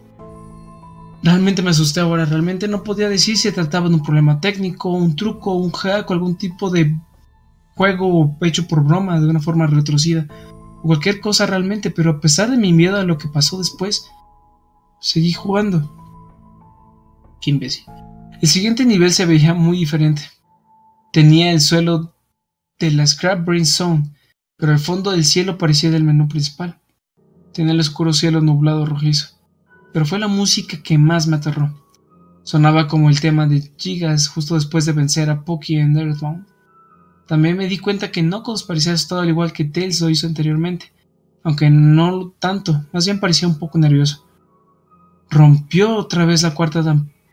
Realmente me asusté ahora, realmente no podía decir si se trataba de un problema técnico, un truco, un hack algún tipo de juego hecho por broma de una forma retrocida, o cualquier cosa realmente, pero a pesar de mi miedo a lo que pasó después, seguí jugando. Qué imbécil. El siguiente nivel se veía muy diferente. Tenía el suelo de la Scrap Brain Zone, pero el fondo del cielo parecía del menú principal. Tenía el oscuro cielo nublado rojizo, pero fue la música que más me aterró. Sonaba como el tema de Gigas justo después de vencer a Pokey en Earthbound. También me di cuenta que Knuckles parecía estado al igual que Tails lo hizo anteriormente, aunque no tanto, más bien parecía un poco nervioso. Rompió otra vez la cuarta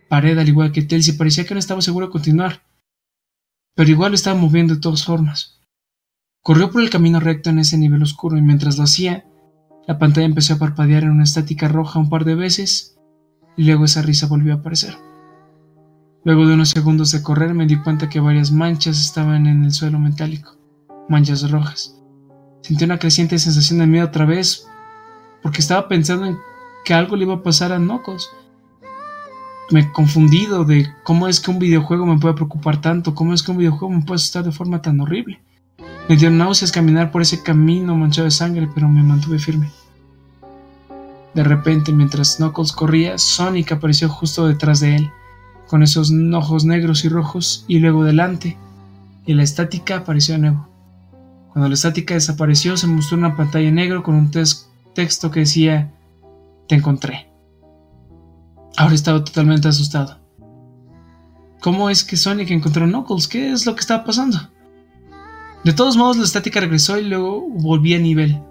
pared al igual que Tails y parecía que no estaba seguro de continuar, pero igual lo estaba moviendo de todas formas. Corrió por el camino recto en ese nivel oscuro y mientras lo hacía, la pantalla empezó a parpadear en una estática roja un par de veces y luego esa risa volvió a aparecer. Luego de unos segundos de correr me di cuenta que varias manchas estaban en el suelo metálico. manchas rojas. Sentí una creciente sensación de miedo otra vez porque estaba pensando en que algo le iba a pasar a Knuckles. Me he confundido de cómo es que un videojuego me puede preocupar tanto, cómo es que un videojuego me puede asustar de forma tan horrible. Me dio náuseas caminar por ese camino manchado de sangre, pero me mantuve firme. De repente, mientras Knuckles corría, Sonic apareció justo detrás de él, con esos ojos negros y rojos, y luego delante, y la estática apareció de nuevo. Cuando la estática desapareció, se mostró una pantalla negra con un texto que decía: Te encontré. Ahora estaba totalmente asustado. ¿Cómo es que Sonic encontró a Knuckles? ¿Qué es lo que estaba pasando? De todos modos, la estática regresó y luego volví a nivel.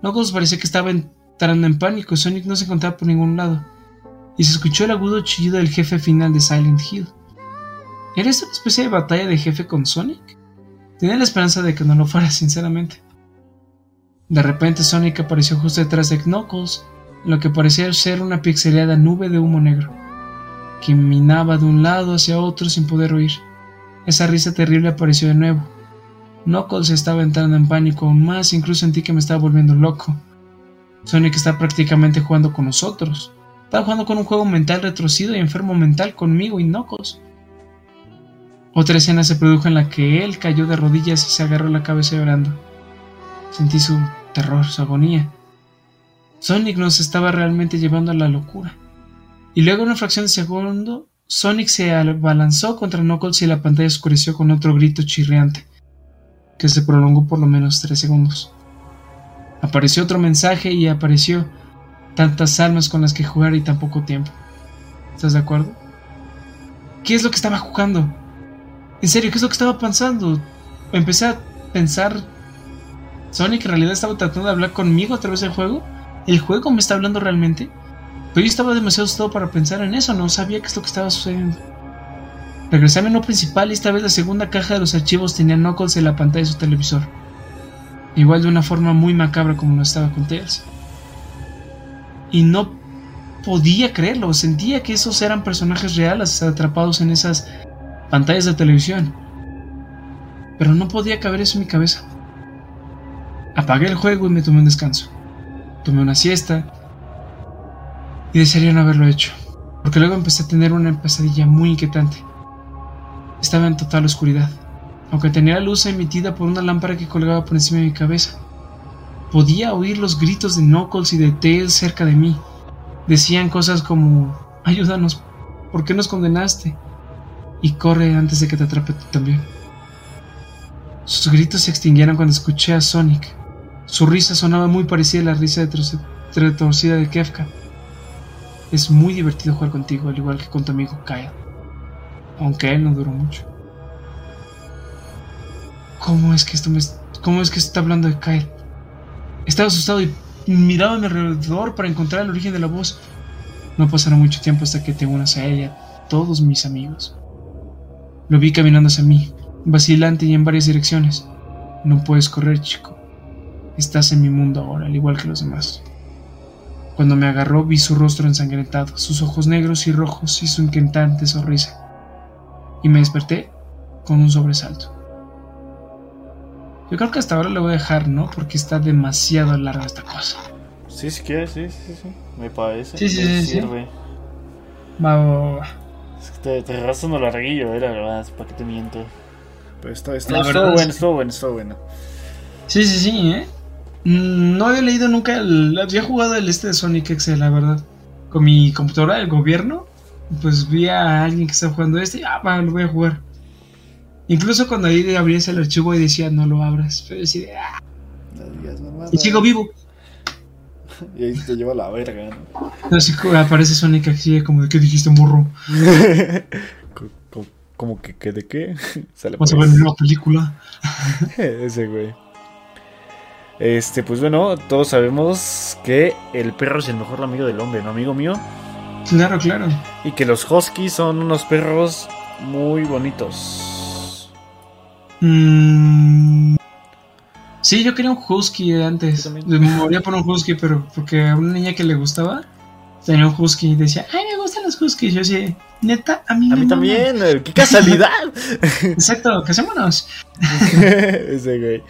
Knuckles parecía que estaba entrando en pánico. Sonic no se encontraba por ningún lado. Y se escuchó el agudo chillido del jefe final de Silent Hill. ¿Era esta una especie de batalla de jefe con Sonic? Tenía la esperanza de que no lo fuera, sinceramente. De repente Sonic apareció justo detrás de Knuckles lo que parecía ser una pixeleada nube de humo negro, que minaba de un lado hacia otro sin poder oír. Esa risa terrible apareció de nuevo. Knuckles estaba entrando en pánico aún más, incluso sentí que me estaba volviendo loco. Sonic está prácticamente jugando con nosotros. Estaba jugando con un juego mental retrocido y enfermo mental conmigo y Knuckles. Otra escena se produjo en la que él cayó de rodillas y se agarró la cabeza llorando. Sentí su terror, su agonía. Sonic nos estaba realmente llevando a la locura. Y luego, en una fracción de segundo, Sonic se abalanzó contra Knuckles y la pantalla oscureció con otro grito chirriante, que se prolongó por lo menos tres segundos. Apareció otro mensaje y apareció tantas almas con las que jugar y tan poco tiempo. ¿Estás de acuerdo? ¿Qué es lo que estaba jugando? En serio, ¿qué es lo que estaba pensando? Empecé a pensar. ¿Sonic en realidad estaba tratando de hablar conmigo a través del juego? ¿El juego me está hablando realmente? Pero yo estaba demasiado asustado para pensar en eso, no sabía qué es lo que estaba sucediendo. Regresé al menú principal y esta vez la segunda caja de los archivos tenía Knuckles en la pantalla de su televisor. Igual de una forma muy macabra como lo estaba con Tails. Y no podía creerlo, sentía que esos eran personajes reales atrapados en esas pantallas de televisión. Pero no podía caber eso en mi cabeza. Apagué el juego y me tomé un descanso tomé una siesta y desearía no haberlo hecho, porque luego empecé a tener una pesadilla muy inquietante. Estaba en total oscuridad, aunque tenía la luz emitida por una lámpara que colgaba por encima de mi cabeza. Podía oír los gritos de Knuckles y de Tails cerca de mí. Decían cosas como, ayúdanos, ¿por qué nos condenaste? Y corre antes de que te atrape tú también. Sus gritos se extinguieron cuando escuché a Sonic, su risa sonaba muy parecida a la risa retorcida de Kefka. Es muy divertido jugar contigo, al igual que con tu amigo Kyle. Aunque él no duró mucho. ¿Cómo es que esto me... ¿Cómo es que está hablando de Kyle? Estaba asustado y miraba a mi alrededor para encontrar el origen de la voz. No pasará mucho tiempo hasta que te unas a ella, todos mis amigos. Lo vi caminando hacia mí, vacilante y en varias direcciones. No puedes correr, chico. Estás en mi mundo ahora, al igual que los demás. Cuando me agarró vi su rostro ensangrentado, sus ojos negros y rojos y su inquietante sonrisa. Y me desperté con un sobresalto. Yo creo que hasta ahora le voy a dejar, ¿no? Porque está demasiado larga esta cosa. Sí, si quieres, sí, sí, sí. Me parece. Sí, sí, sí. sirve. Va, va, va, va. Es que te, te uno larguillo, era la verdad, ¿para qué te miento? Pero está, está, verdad bueno, es- estuvo bueno, estuvo bueno. Sí, sí, sí, ¿eh? Mm, No había leído nunca el... Había jugado el este de Sonic Excel, la verdad. Con mi computadora del gobierno. Pues vi a alguien que estaba jugando este ah, va, lo voy a jugar. Incluso cuando ahí abrías el archivo y decía no lo abras. Pero decía, ah, No digas y sigo vivo. Y ahí te lleva la verga, ¿no? Así que aparece Sonic así como de ¿qué dijiste, morro? Co- co- Como que, que de qué? Sale Vamos a ver una película. Ese güey. Este, pues bueno, todos sabemos que el perro es el mejor amigo del hombre, ¿no, amigo mío? Claro, claro. Y que los huskies son unos perros muy bonitos. Mm, Sí, yo quería un husky antes. Me moría por un husky, pero porque a una niña que le gustaba tenía un husky y decía, ay, me gustan los huskies. Yo sí, Neta, a mí, A mí también, eh, qué casualidad. Exacto, casémonos. Ese güey.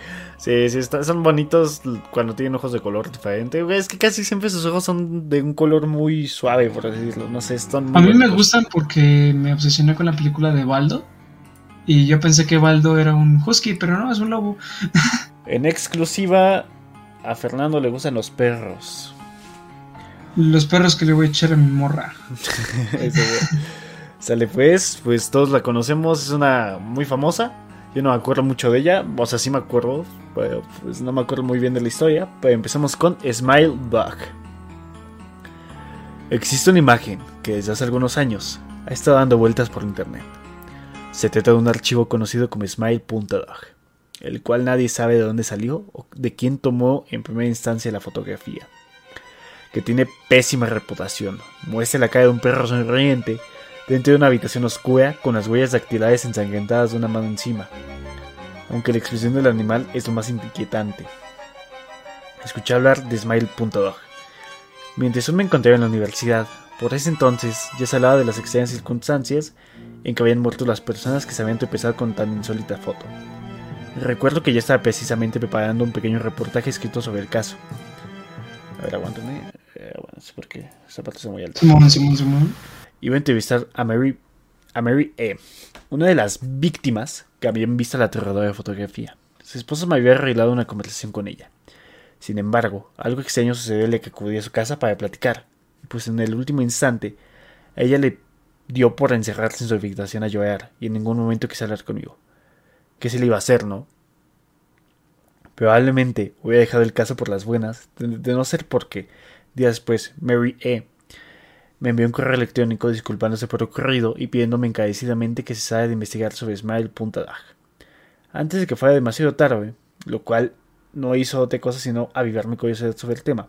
Sí, sí, está- son bonitos cuando tienen ojos de color diferente. Es que casi siempre sus ojos son de un color muy suave, por decirlo. No sé, están A mí me gustan porque me obsesioné con la película de Baldo. Y yo pensé que Baldo era un husky, pero no, es un lobo. En exclusiva, a Fernando le gustan los perros. Los perros que le voy a echar a mi morra. Sale pues, pues todos la conocemos, es una muy famosa. Yo no me acuerdo mucho de ella, o sea, sí me acuerdo, pero pues no me acuerdo muy bien de la historia. Pero empezamos con Smile Bug. Existe una imagen que desde hace algunos años ha estado dando vueltas por internet. Se trata de un archivo conocido como Smile.dog, el cual nadie sabe de dónde salió o de quién tomó en primera instancia la fotografía. Que tiene pésima reputación. Muestra la cara de un perro sonriente dentro de una habitación oscura con las huellas dactilares ensangrentadas de una mano encima. Aunque la expresión del animal es lo más inquietante. Escuché hablar de Smile.dog. Mientras aún me encontraba en la universidad, por ese entonces ya se hablaba de las extrañas circunstancias en que habían muerto las personas que se habían tropezado con tan insólita foto. Recuerdo que ya estaba precisamente preparando un pequeño reportaje escrito sobre el caso. A ver, aguántame. Eh, bueno, es porque esa parte está muy alta. Simón, Simón, Simón. Iba a entrevistar a Mary, a Mary E., una de las víctimas que habían visto la aterradora fotografía. Su esposo me había arreglado una conversación con ella. Sin embargo, algo extraño sucedió el que acudí a su casa para platicar. Pues en el último instante, ella le dio por encerrarse en su habitación a llorar y en ningún momento quiso hablar conmigo. ¿Qué se le iba a hacer, no? Probablemente hubiera dejado el caso por las buenas, de, de no ser porque, días después, Mary E. me envió un correo electrónico disculpándose por lo ocurrido y pidiéndome encarecidamente que cesara de investigar sobre Smile.dag. Antes de que fuera demasiado tarde, lo cual no hizo otra cosa sino avivar mi curiosidad sobre el tema.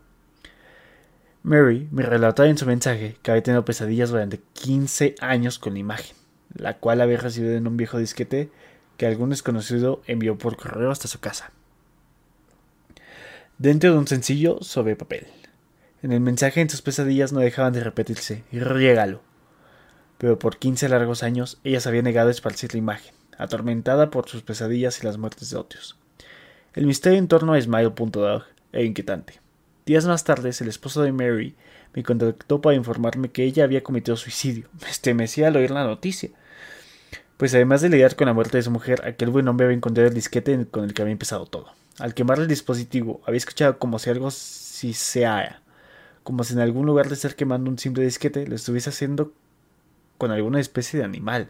Mary me relató en su mensaje que había tenido pesadillas durante 15 años con la imagen, la cual había recibido en un viejo disquete que algún desconocido envió por correo hasta su casa. Dentro de un sencillo sobre papel. En el mensaje en sus pesadillas no dejaban de repetirse, riégalo. Pero por 15 largos años ella se había negado a esparcir la imagen, atormentada por sus pesadillas y las muertes de otros. El misterio en torno a Smile.dog era inquietante. Días más tarde, el esposo de Mary me contactó para informarme que ella había cometido suicidio. Me estremecía al oír la noticia. Pues además de lidiar con la muerte de su mujer, aquel buen hombre había encontrado el disquete con el que había empezado todo. Al quemar el dispositivo, había escuchado como si algo si se haya, como si en algún lugar de estar quemando un simple disquete lo estuviese haciendo con alguna especie de animal.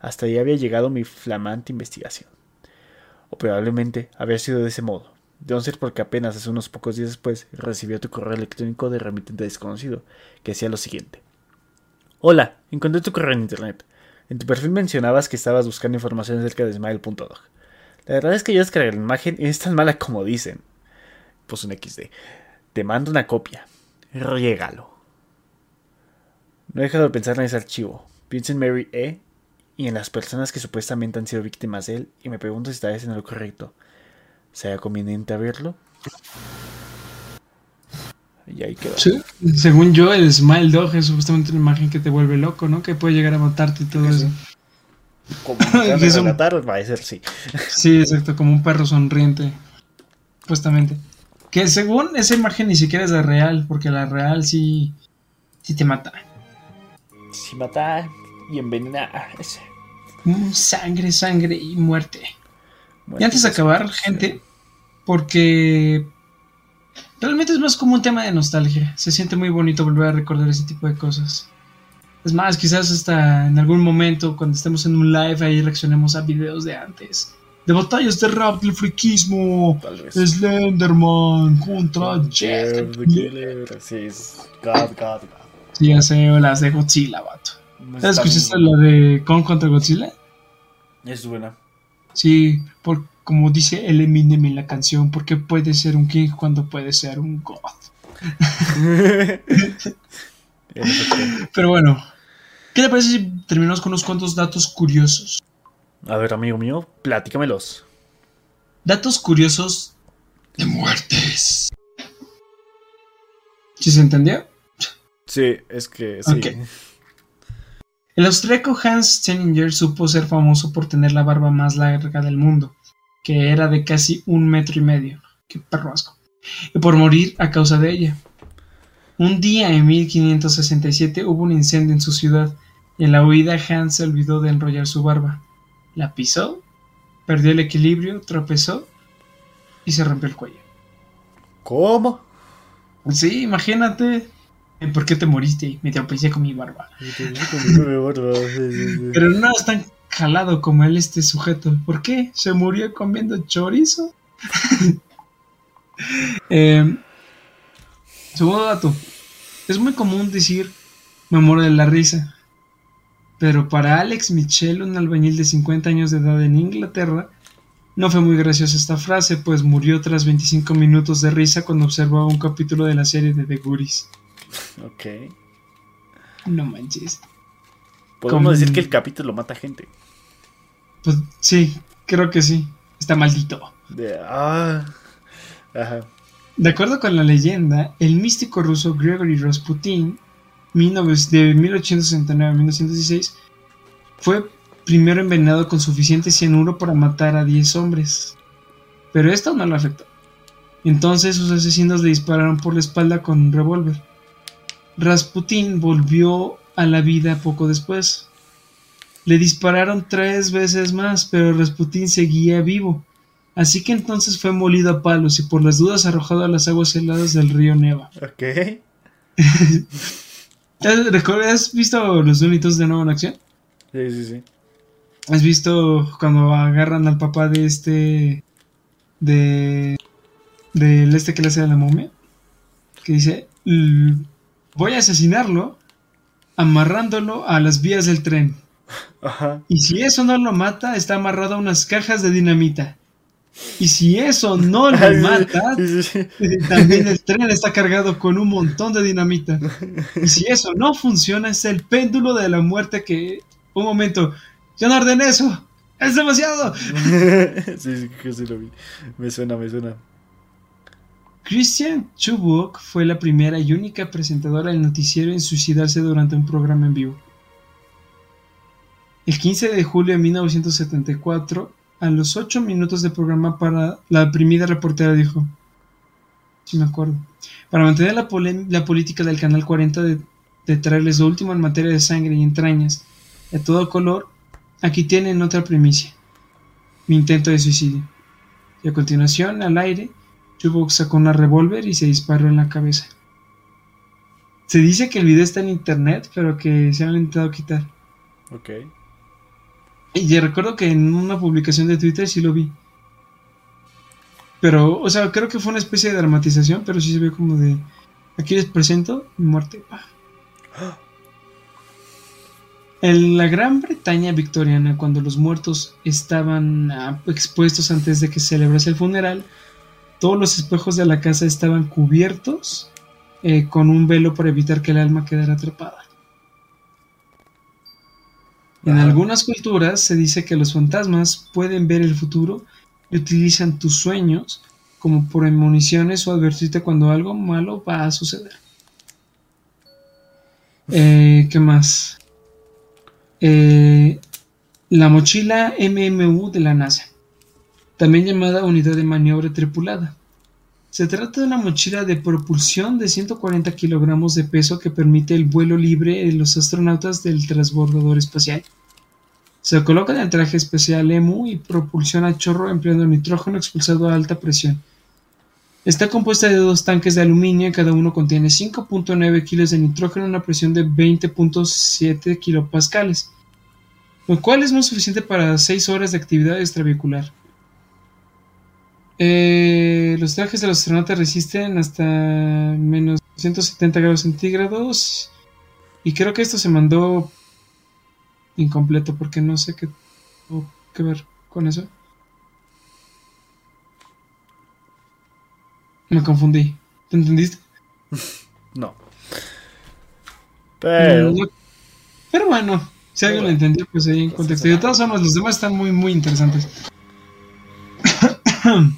Hasta ahí había llegado mi flamante investigación. O probablemente había sido de ese modo. De no ser porque apenas hace unos pocos días después recibió tu correo electrónico de remitente desconocido, que decía lo siguiente. Hola, encontré tu correo en internet. En tu perfil mencionabas que estabas buscando información acerca de Smile.dog. La verdad es que yo descargué la imagen y es tan mala como dicen. Pues un XD. Te mando una copia. Riégalo. No he dejado de pensar en ese archivo. Pienso en Mary E. y en las personas que supuestamente han sido víctimas de él y me pregunto si está haciendo lo correcto. ¿Será conveniente abrirlo? Y ahí quedó. Sí. Según yo, el Smile Dog es supuestamente una imagen que te vuelve loco, ¿no? Que puede llegar a matarte y todo eso. Como un- va a ser sí. Sí, exacto, como un perro sonriente. Supuestamente. Que según esa imagen ni siquiera es la real, porque la real sí, sí te mata. Si mata y envenena. Mm, Sangre, sangre y muerte. Bueno, Y antes de acabar, gente, porque realmente es más como un tema de nostalgia. Se siente muy bonito volver a recordar ese tipo de cosas. Es más, quizás hasta en algún momento, cuando estemos en un live, ahí reaccionemos a videos de antes. De batallas de rap del friquismo. Slenderman contra. Jeff. Sí, es God, God, God. Sí, o las de Godzilla, vato. No ¿Ya está ¿Escuchaste la de Kong contra Godzilla? Es buena. Sí, por, como dice el Eminem en la canción, porque puede ser un king cuando puede ser un god. Pero bueno, ¿qué te parece si terminamos con unos cuantos datos curiosos? A ver, amigo mío, platícamelos. Datos curiosos de muertes. ¿Sí se entendió? Sí, es que sí. El austríaco Hans Steninger supo ser famoso por tener la barba más larga del mundo, que era de casi un metro y medio. Qué perro asco. Y por morir a causa de ella. Un día en 1567 hubo un incendio en su ciudad y en la huida Hans se olvidó de enrollar su barba. La pisó, perdió el equilibrio, tropezó y se rompió el cuello. ¿Cómo? Sí, imagínate. ¿Por qué te moriste? Me tropecé con mi barba. Pero no es tan jalado como él este sujeto. ¿Por qué? ¿Se murió comiendo chorizo? eh, segundo dato. Es muy común decir me muero de la risa. Pero para Alex Michel, un albañil de 50 años de edad en Inglaterra, no fue muy graciosa esta frase, pues murió tras 25 minutos de risa cuando observaba un capítulo de la serie de The Goodies. Ok. No manches. Podemos Como- decir que el capítulo mata gente. Pues sí, creo que sí. Está maldito. De, ah. Ajá. De acuerdo con la leyenda, el místico ruso Gregory Rasputin, 19 de 1869 a 1916, fue primero envenenado con suficiente cianuro para matar a 10 hombres. Pero esto no lo afectó. Entonces sus asesinos le dispararon por la espalda con un revólver. Rasputin volvió a la vida poco después. Le dispararon tres veces más, pero Rasputin seguía vivo. Así que entonces fue molido a palos y por las dudas arrojado a las aguas heladas del río Neva. Ok. ¿Has recuerdas- ¿Has visto los Looney de nuevo en acción? Sí, sí, sí. ¿Has visto cuando agarran al papá de este... de... del este que le hace a la momia? Que dice, "L- voy a asesinarlo amarrándolo a las vías del tren. Ajá. Y si eso no lo mata, está amarrado a unas cajas de dinamita. Y si eso no lo mata, Sí, sí, sí. también el tren está cargado con un montón de dinamita. Y si eso no funciona, es el péndulo de la muerte que... Un momento, yo no ordené eso. Es demasiado. sí, sí, que sí lo vi. Me suena, me suena. Christian Chubbuck fue la primera y única presentadora del noticiero en suicidarse durante un programa en vivo. El 15 de julio de 1974, a los 8 minutos de programa para la primera reportera dijo, sí me acuerdo, para mantener la, la política del Canal 40 de, traerles lo último en materia de sangre y entrañas, de todo color, aquí tienen otra primicia, mi intento de suicidio. Y a continuación, al aire, Chubbuck sacó una revólver y se disparó en la cabeza. Se dice que el video está en internet, pero que se han intentado quitar. Ok. Y yo recuerdo que en una publicación de Twitter sí lo vi. Pero, o sea, creo que fue una especie de dramatización, pero sí se ve como de... Aquí les presento mi muerte. En la Gran Bretaña victoriana, cuando los muertos estaban ah, expuestos antes de que se celebrase el funeral, todos los espejos de la casa estaban cubiertos eh, con un velo para evitar que el alma quedara atrapada. En algunas culturas se dice que los fantasmas pueden ver el futuro y utilizan tus sueños como premoniciones o advertirte cuando algo malo va a suceder. Eh, ¿Qué más? Eh, la mochila MMU de la NASA, también llamada unidad de maniobra tripulada. Se trata de una mochila de propulsión de 140 kilogramos de peso que permite el vuelo libre de los astronautas del transbordador espacial. Se coloca en el traje especial EMU y propulsiona chorro empleando nitrógeno expulsado a alta presión. Está compuesta de dos tanques de aluminio, cada uno contiene 5.9 kilos de nitrógeno a una presión de 20.7 kilopascales, lo cual es no suficiente para 6 horas de actividad extravehicular. Eh, los trajes de los astronautas resisten hasta menos 170 grados centígrados y creo que esto se mandó incompleto porque no sé qué tuvo que ver con eso. Me confundí. ¿Te entendiste? No. Pero. No. Pero bueno, si alguien lo entendió, pues ahí en contexto. De todas formas, los demás están muy, muy interesantes.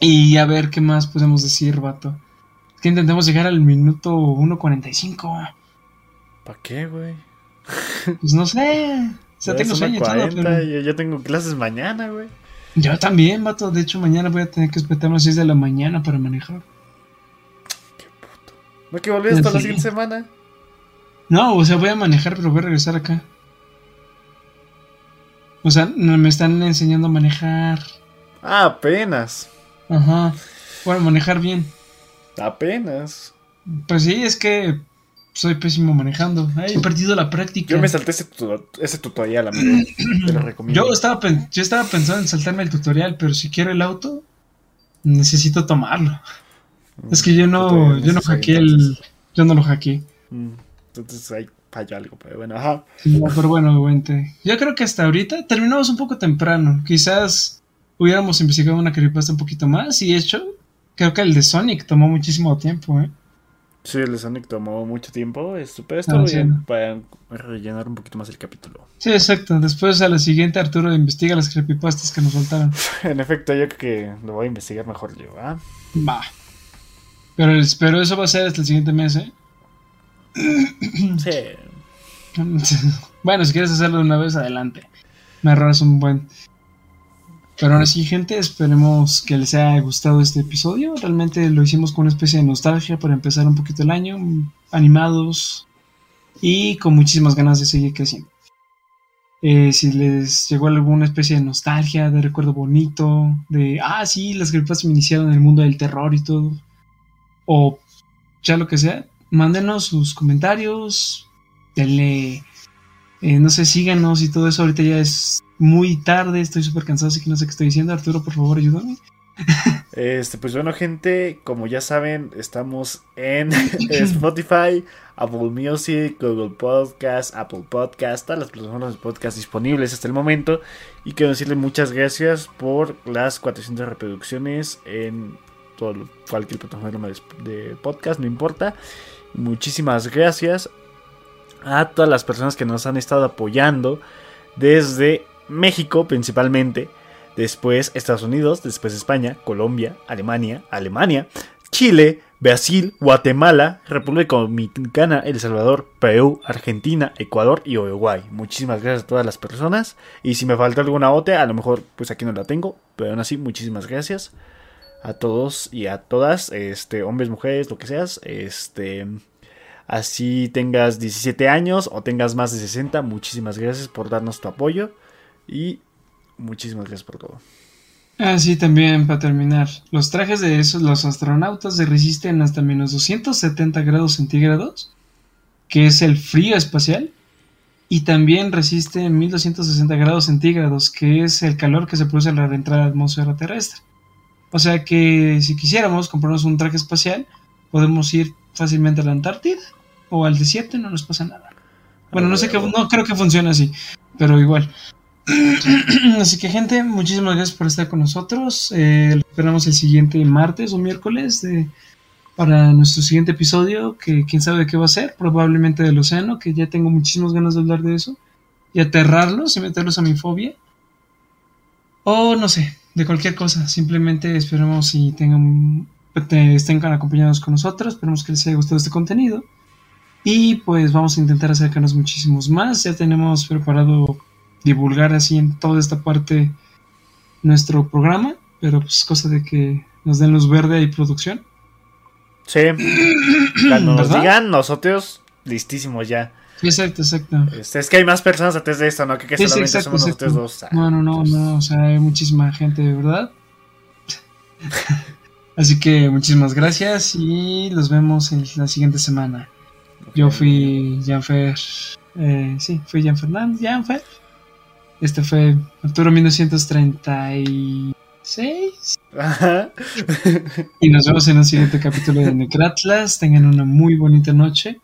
y a ver qué más podemos decir, vato. Es que intentamos llegar al minuto 1.45. ¿Para qué, güey? Pues no sé. O sea, Ya tengo sueño y todo, 40, pero... yo, yo tengo clases mañana, güey. Yo también, vato. De hecho, mañana voy a tener que despertarme a las 6 de la mañana para manejar. ¿No que volví hasta la siguiente semana? No, o sea, voy a manejar, pero voy a regresar acá. O sea, me están enseñando a manejar. Ah, apenas. Ajá. Bueno, manejar bien. Apenas. Pues sí, es que soy pésimo manejando. He perdido la práctica. Yo me salté ese, tu- ese tutorial, amigo. Te lo recomiendo. Yo estaba, yo estaba pensando en saltarme el tutorial, pero si quiero el auto, necesito tomarlo. Es que yo no, yo no hackeé el, yo no lo hackeé. Mm, Entonces ahí falló algo, pero bueno, ajá. No, pero bueno, vente. Yo creo que hasta ahorita terminamos un poco temprano. Quizás hubiéramos investigado una creepypasta un poquito más y hecho, creo que el de Sonic tomó muchísimo tiempo, ¿eh? Sí, el de Sonic tomó mucho tiempo, esto, pero Ah, sí. bien para rellenar un poquito más el capítulo. Sí, exacto. Después a la siguiente Arturo investiga las creepypastas que nos faltaron. En efecto, yo creo que lo voy a investigar mejor yo, ¿ah? Va. Pero, pero eso va a ser hasta el siguiente mes, ¿eh? Sí. bueno, si quieres hacerlo de una vez, adelante. Me ahorras un buen. Pero ahora sí, gente, esperemos que les haya gustado este episodio. Realmente lo hicimos con una especie de nostalgia para empezar un poquito el año, animados y con muchísimas ganas de seguir creciendo. Eh, si les llegó alguna especie de nostalgia, de recuerdo bonito, de, ah, sí, las creepypastas me iniciaron en el mundo del terror y todo, o ya lo que sea, mándenos sus comentarios, denle, eh, no sé, síganos y todo eso. Ahorita ya es muy tarde, estoy súper cansado, así que no sé qué estoy diciendo. Arturo, por favor, ayúdame. Este, pues bueno, gente, como ya saben, estamos en Spotify, Apple Music, Google Podcast, Apple Podcast, todas las plataformas de podcast disponibles hasta el momento. Y quiero decirle muchas gracias por las 400 reproducciones en todo, cualquier plataforma de, de podcast, no importa. Muchísimas gracias a todas las personas que nos han estado apoyando desde México principalmente después Estados Unidos, después España, Colombia, Alemania, Alemania, Chile, Brasil, Guatemala, República Dominicana, El Salvador, Perú, Argentina, Ecuador y Uruguay. Muchísimas gracias a todas las personas. Y si me falta alguna otra, a lo mejor pues aquí no la tengo, pero aún así muchísimas gracias a todos y a todas, este, hombres, mujeres, lo que seas, este, así tengas 17 años o tengas más de 60, muchísimas gracias por darnos tu apoyo y muchísimas gracias por todo. Ah, sí, también para terminar. Los trajes de esos, los astronautas se resisten hasta menos 270 grados centígrados, que es el frío espacial, y también resisten 1260 grados centígrados, que es el calor que se produce al entrar a la atmósfera terrestre. O sea que si quisiéramos comprarnos un traje espacial, podemos ir fácilmente a la Antártida o al desierto y no nos pasa nada. Bueno, no sé qué, no creo que funcione así, pero igual. Así que gente, muchísimas gracias por estar con nosotros. Eh, esperamos el siguiente martes o miércoles de, para nuestro siguiente episodio, que quién sabe qué va a ser, probablemente del océano, que ya tengo muchísimas ganas de hablar de eso, y aterrarlos y meterlos a mi fobia. O no sé, de cualquier cosa, simplemente esperemos si tengan, te- estén acompañados con nosotros, esperemos que les haya gustado este contenido. Y pues vamos a intentar acercarnos muchísimos más. Ya tenemos preparado divulgar así en toda esta parte nuestro programa, pero pues cosa de que nos den luz verde y producción. Sí, cuando nos digan, nosotros listísimos ya. Exacto, exacto. Este, es que hay más personas antes de esto, ¿no? Que, solamente exacto, somos exacto. nosotros dos. Ah, No, no, no, pues, no, o sea, hay muchísima gente, de verdad. Así que muchísimas gracias y los vemos en la siguiente semana. Yo fui Janfer, eh, sí, fui Jan Fernández, Janfer. Este fue Arturo 1936. Ajá. Y nos vemos en un siguiente capítulo de Necratlas. Tengan una muy bonita noche.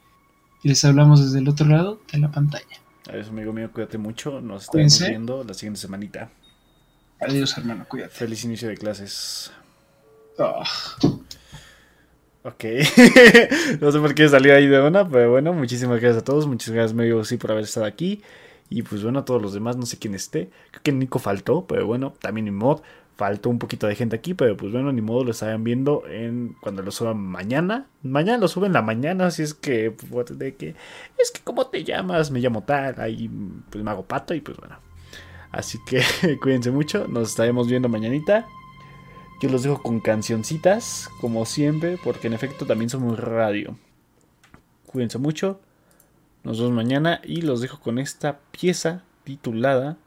Y les hablamos desde el otro lado de la pantalla. Adiós, amigo mío, cuídate mucho. Nos estaremos viendo la siguiente semanita. Adiós, hermano. Cuídate. Feliz inicio de clases. Oh. Ok. no sé por qué salió ahí de una, pero bueno, muchísimas gracias a todos. Muchas gracias, medio sí, por haber estado aquí. Y pues bueno, a todos los demás, no sé quién esté. Creo que Nico faltó, pero bueno, también mi mod. Faltó un poquito de gente aquí, pero pues bueno, ni modo lo estaban viendo en cuando lo suban mañana. Mañana lo suben en la mañana, así es que, pues, de que es que cómo te llamas, me llamo tal, ahí pues me hago pato y pues bueno. Así que cuídense mucho, nos estaremos viendo mañanita. Yo los dejo con cancioncitas, como siempre, porque en efecto también somos radio. Cuídense mucho, nos vemos mañana y los dejo con esta pieza titulada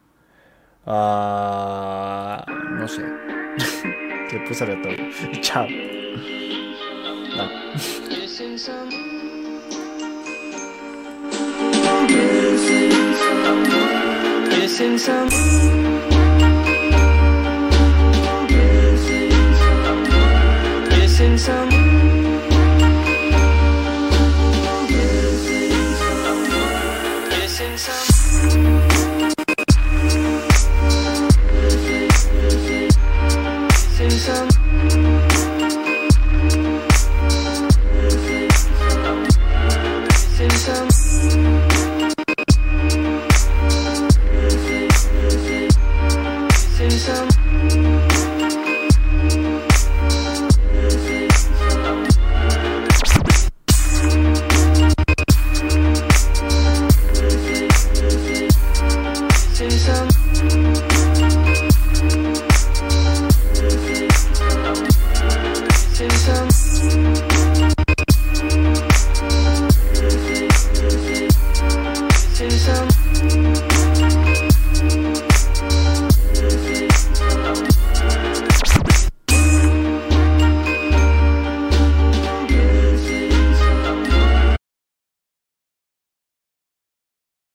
Ah, no sé. Se puse todo. Chao. in some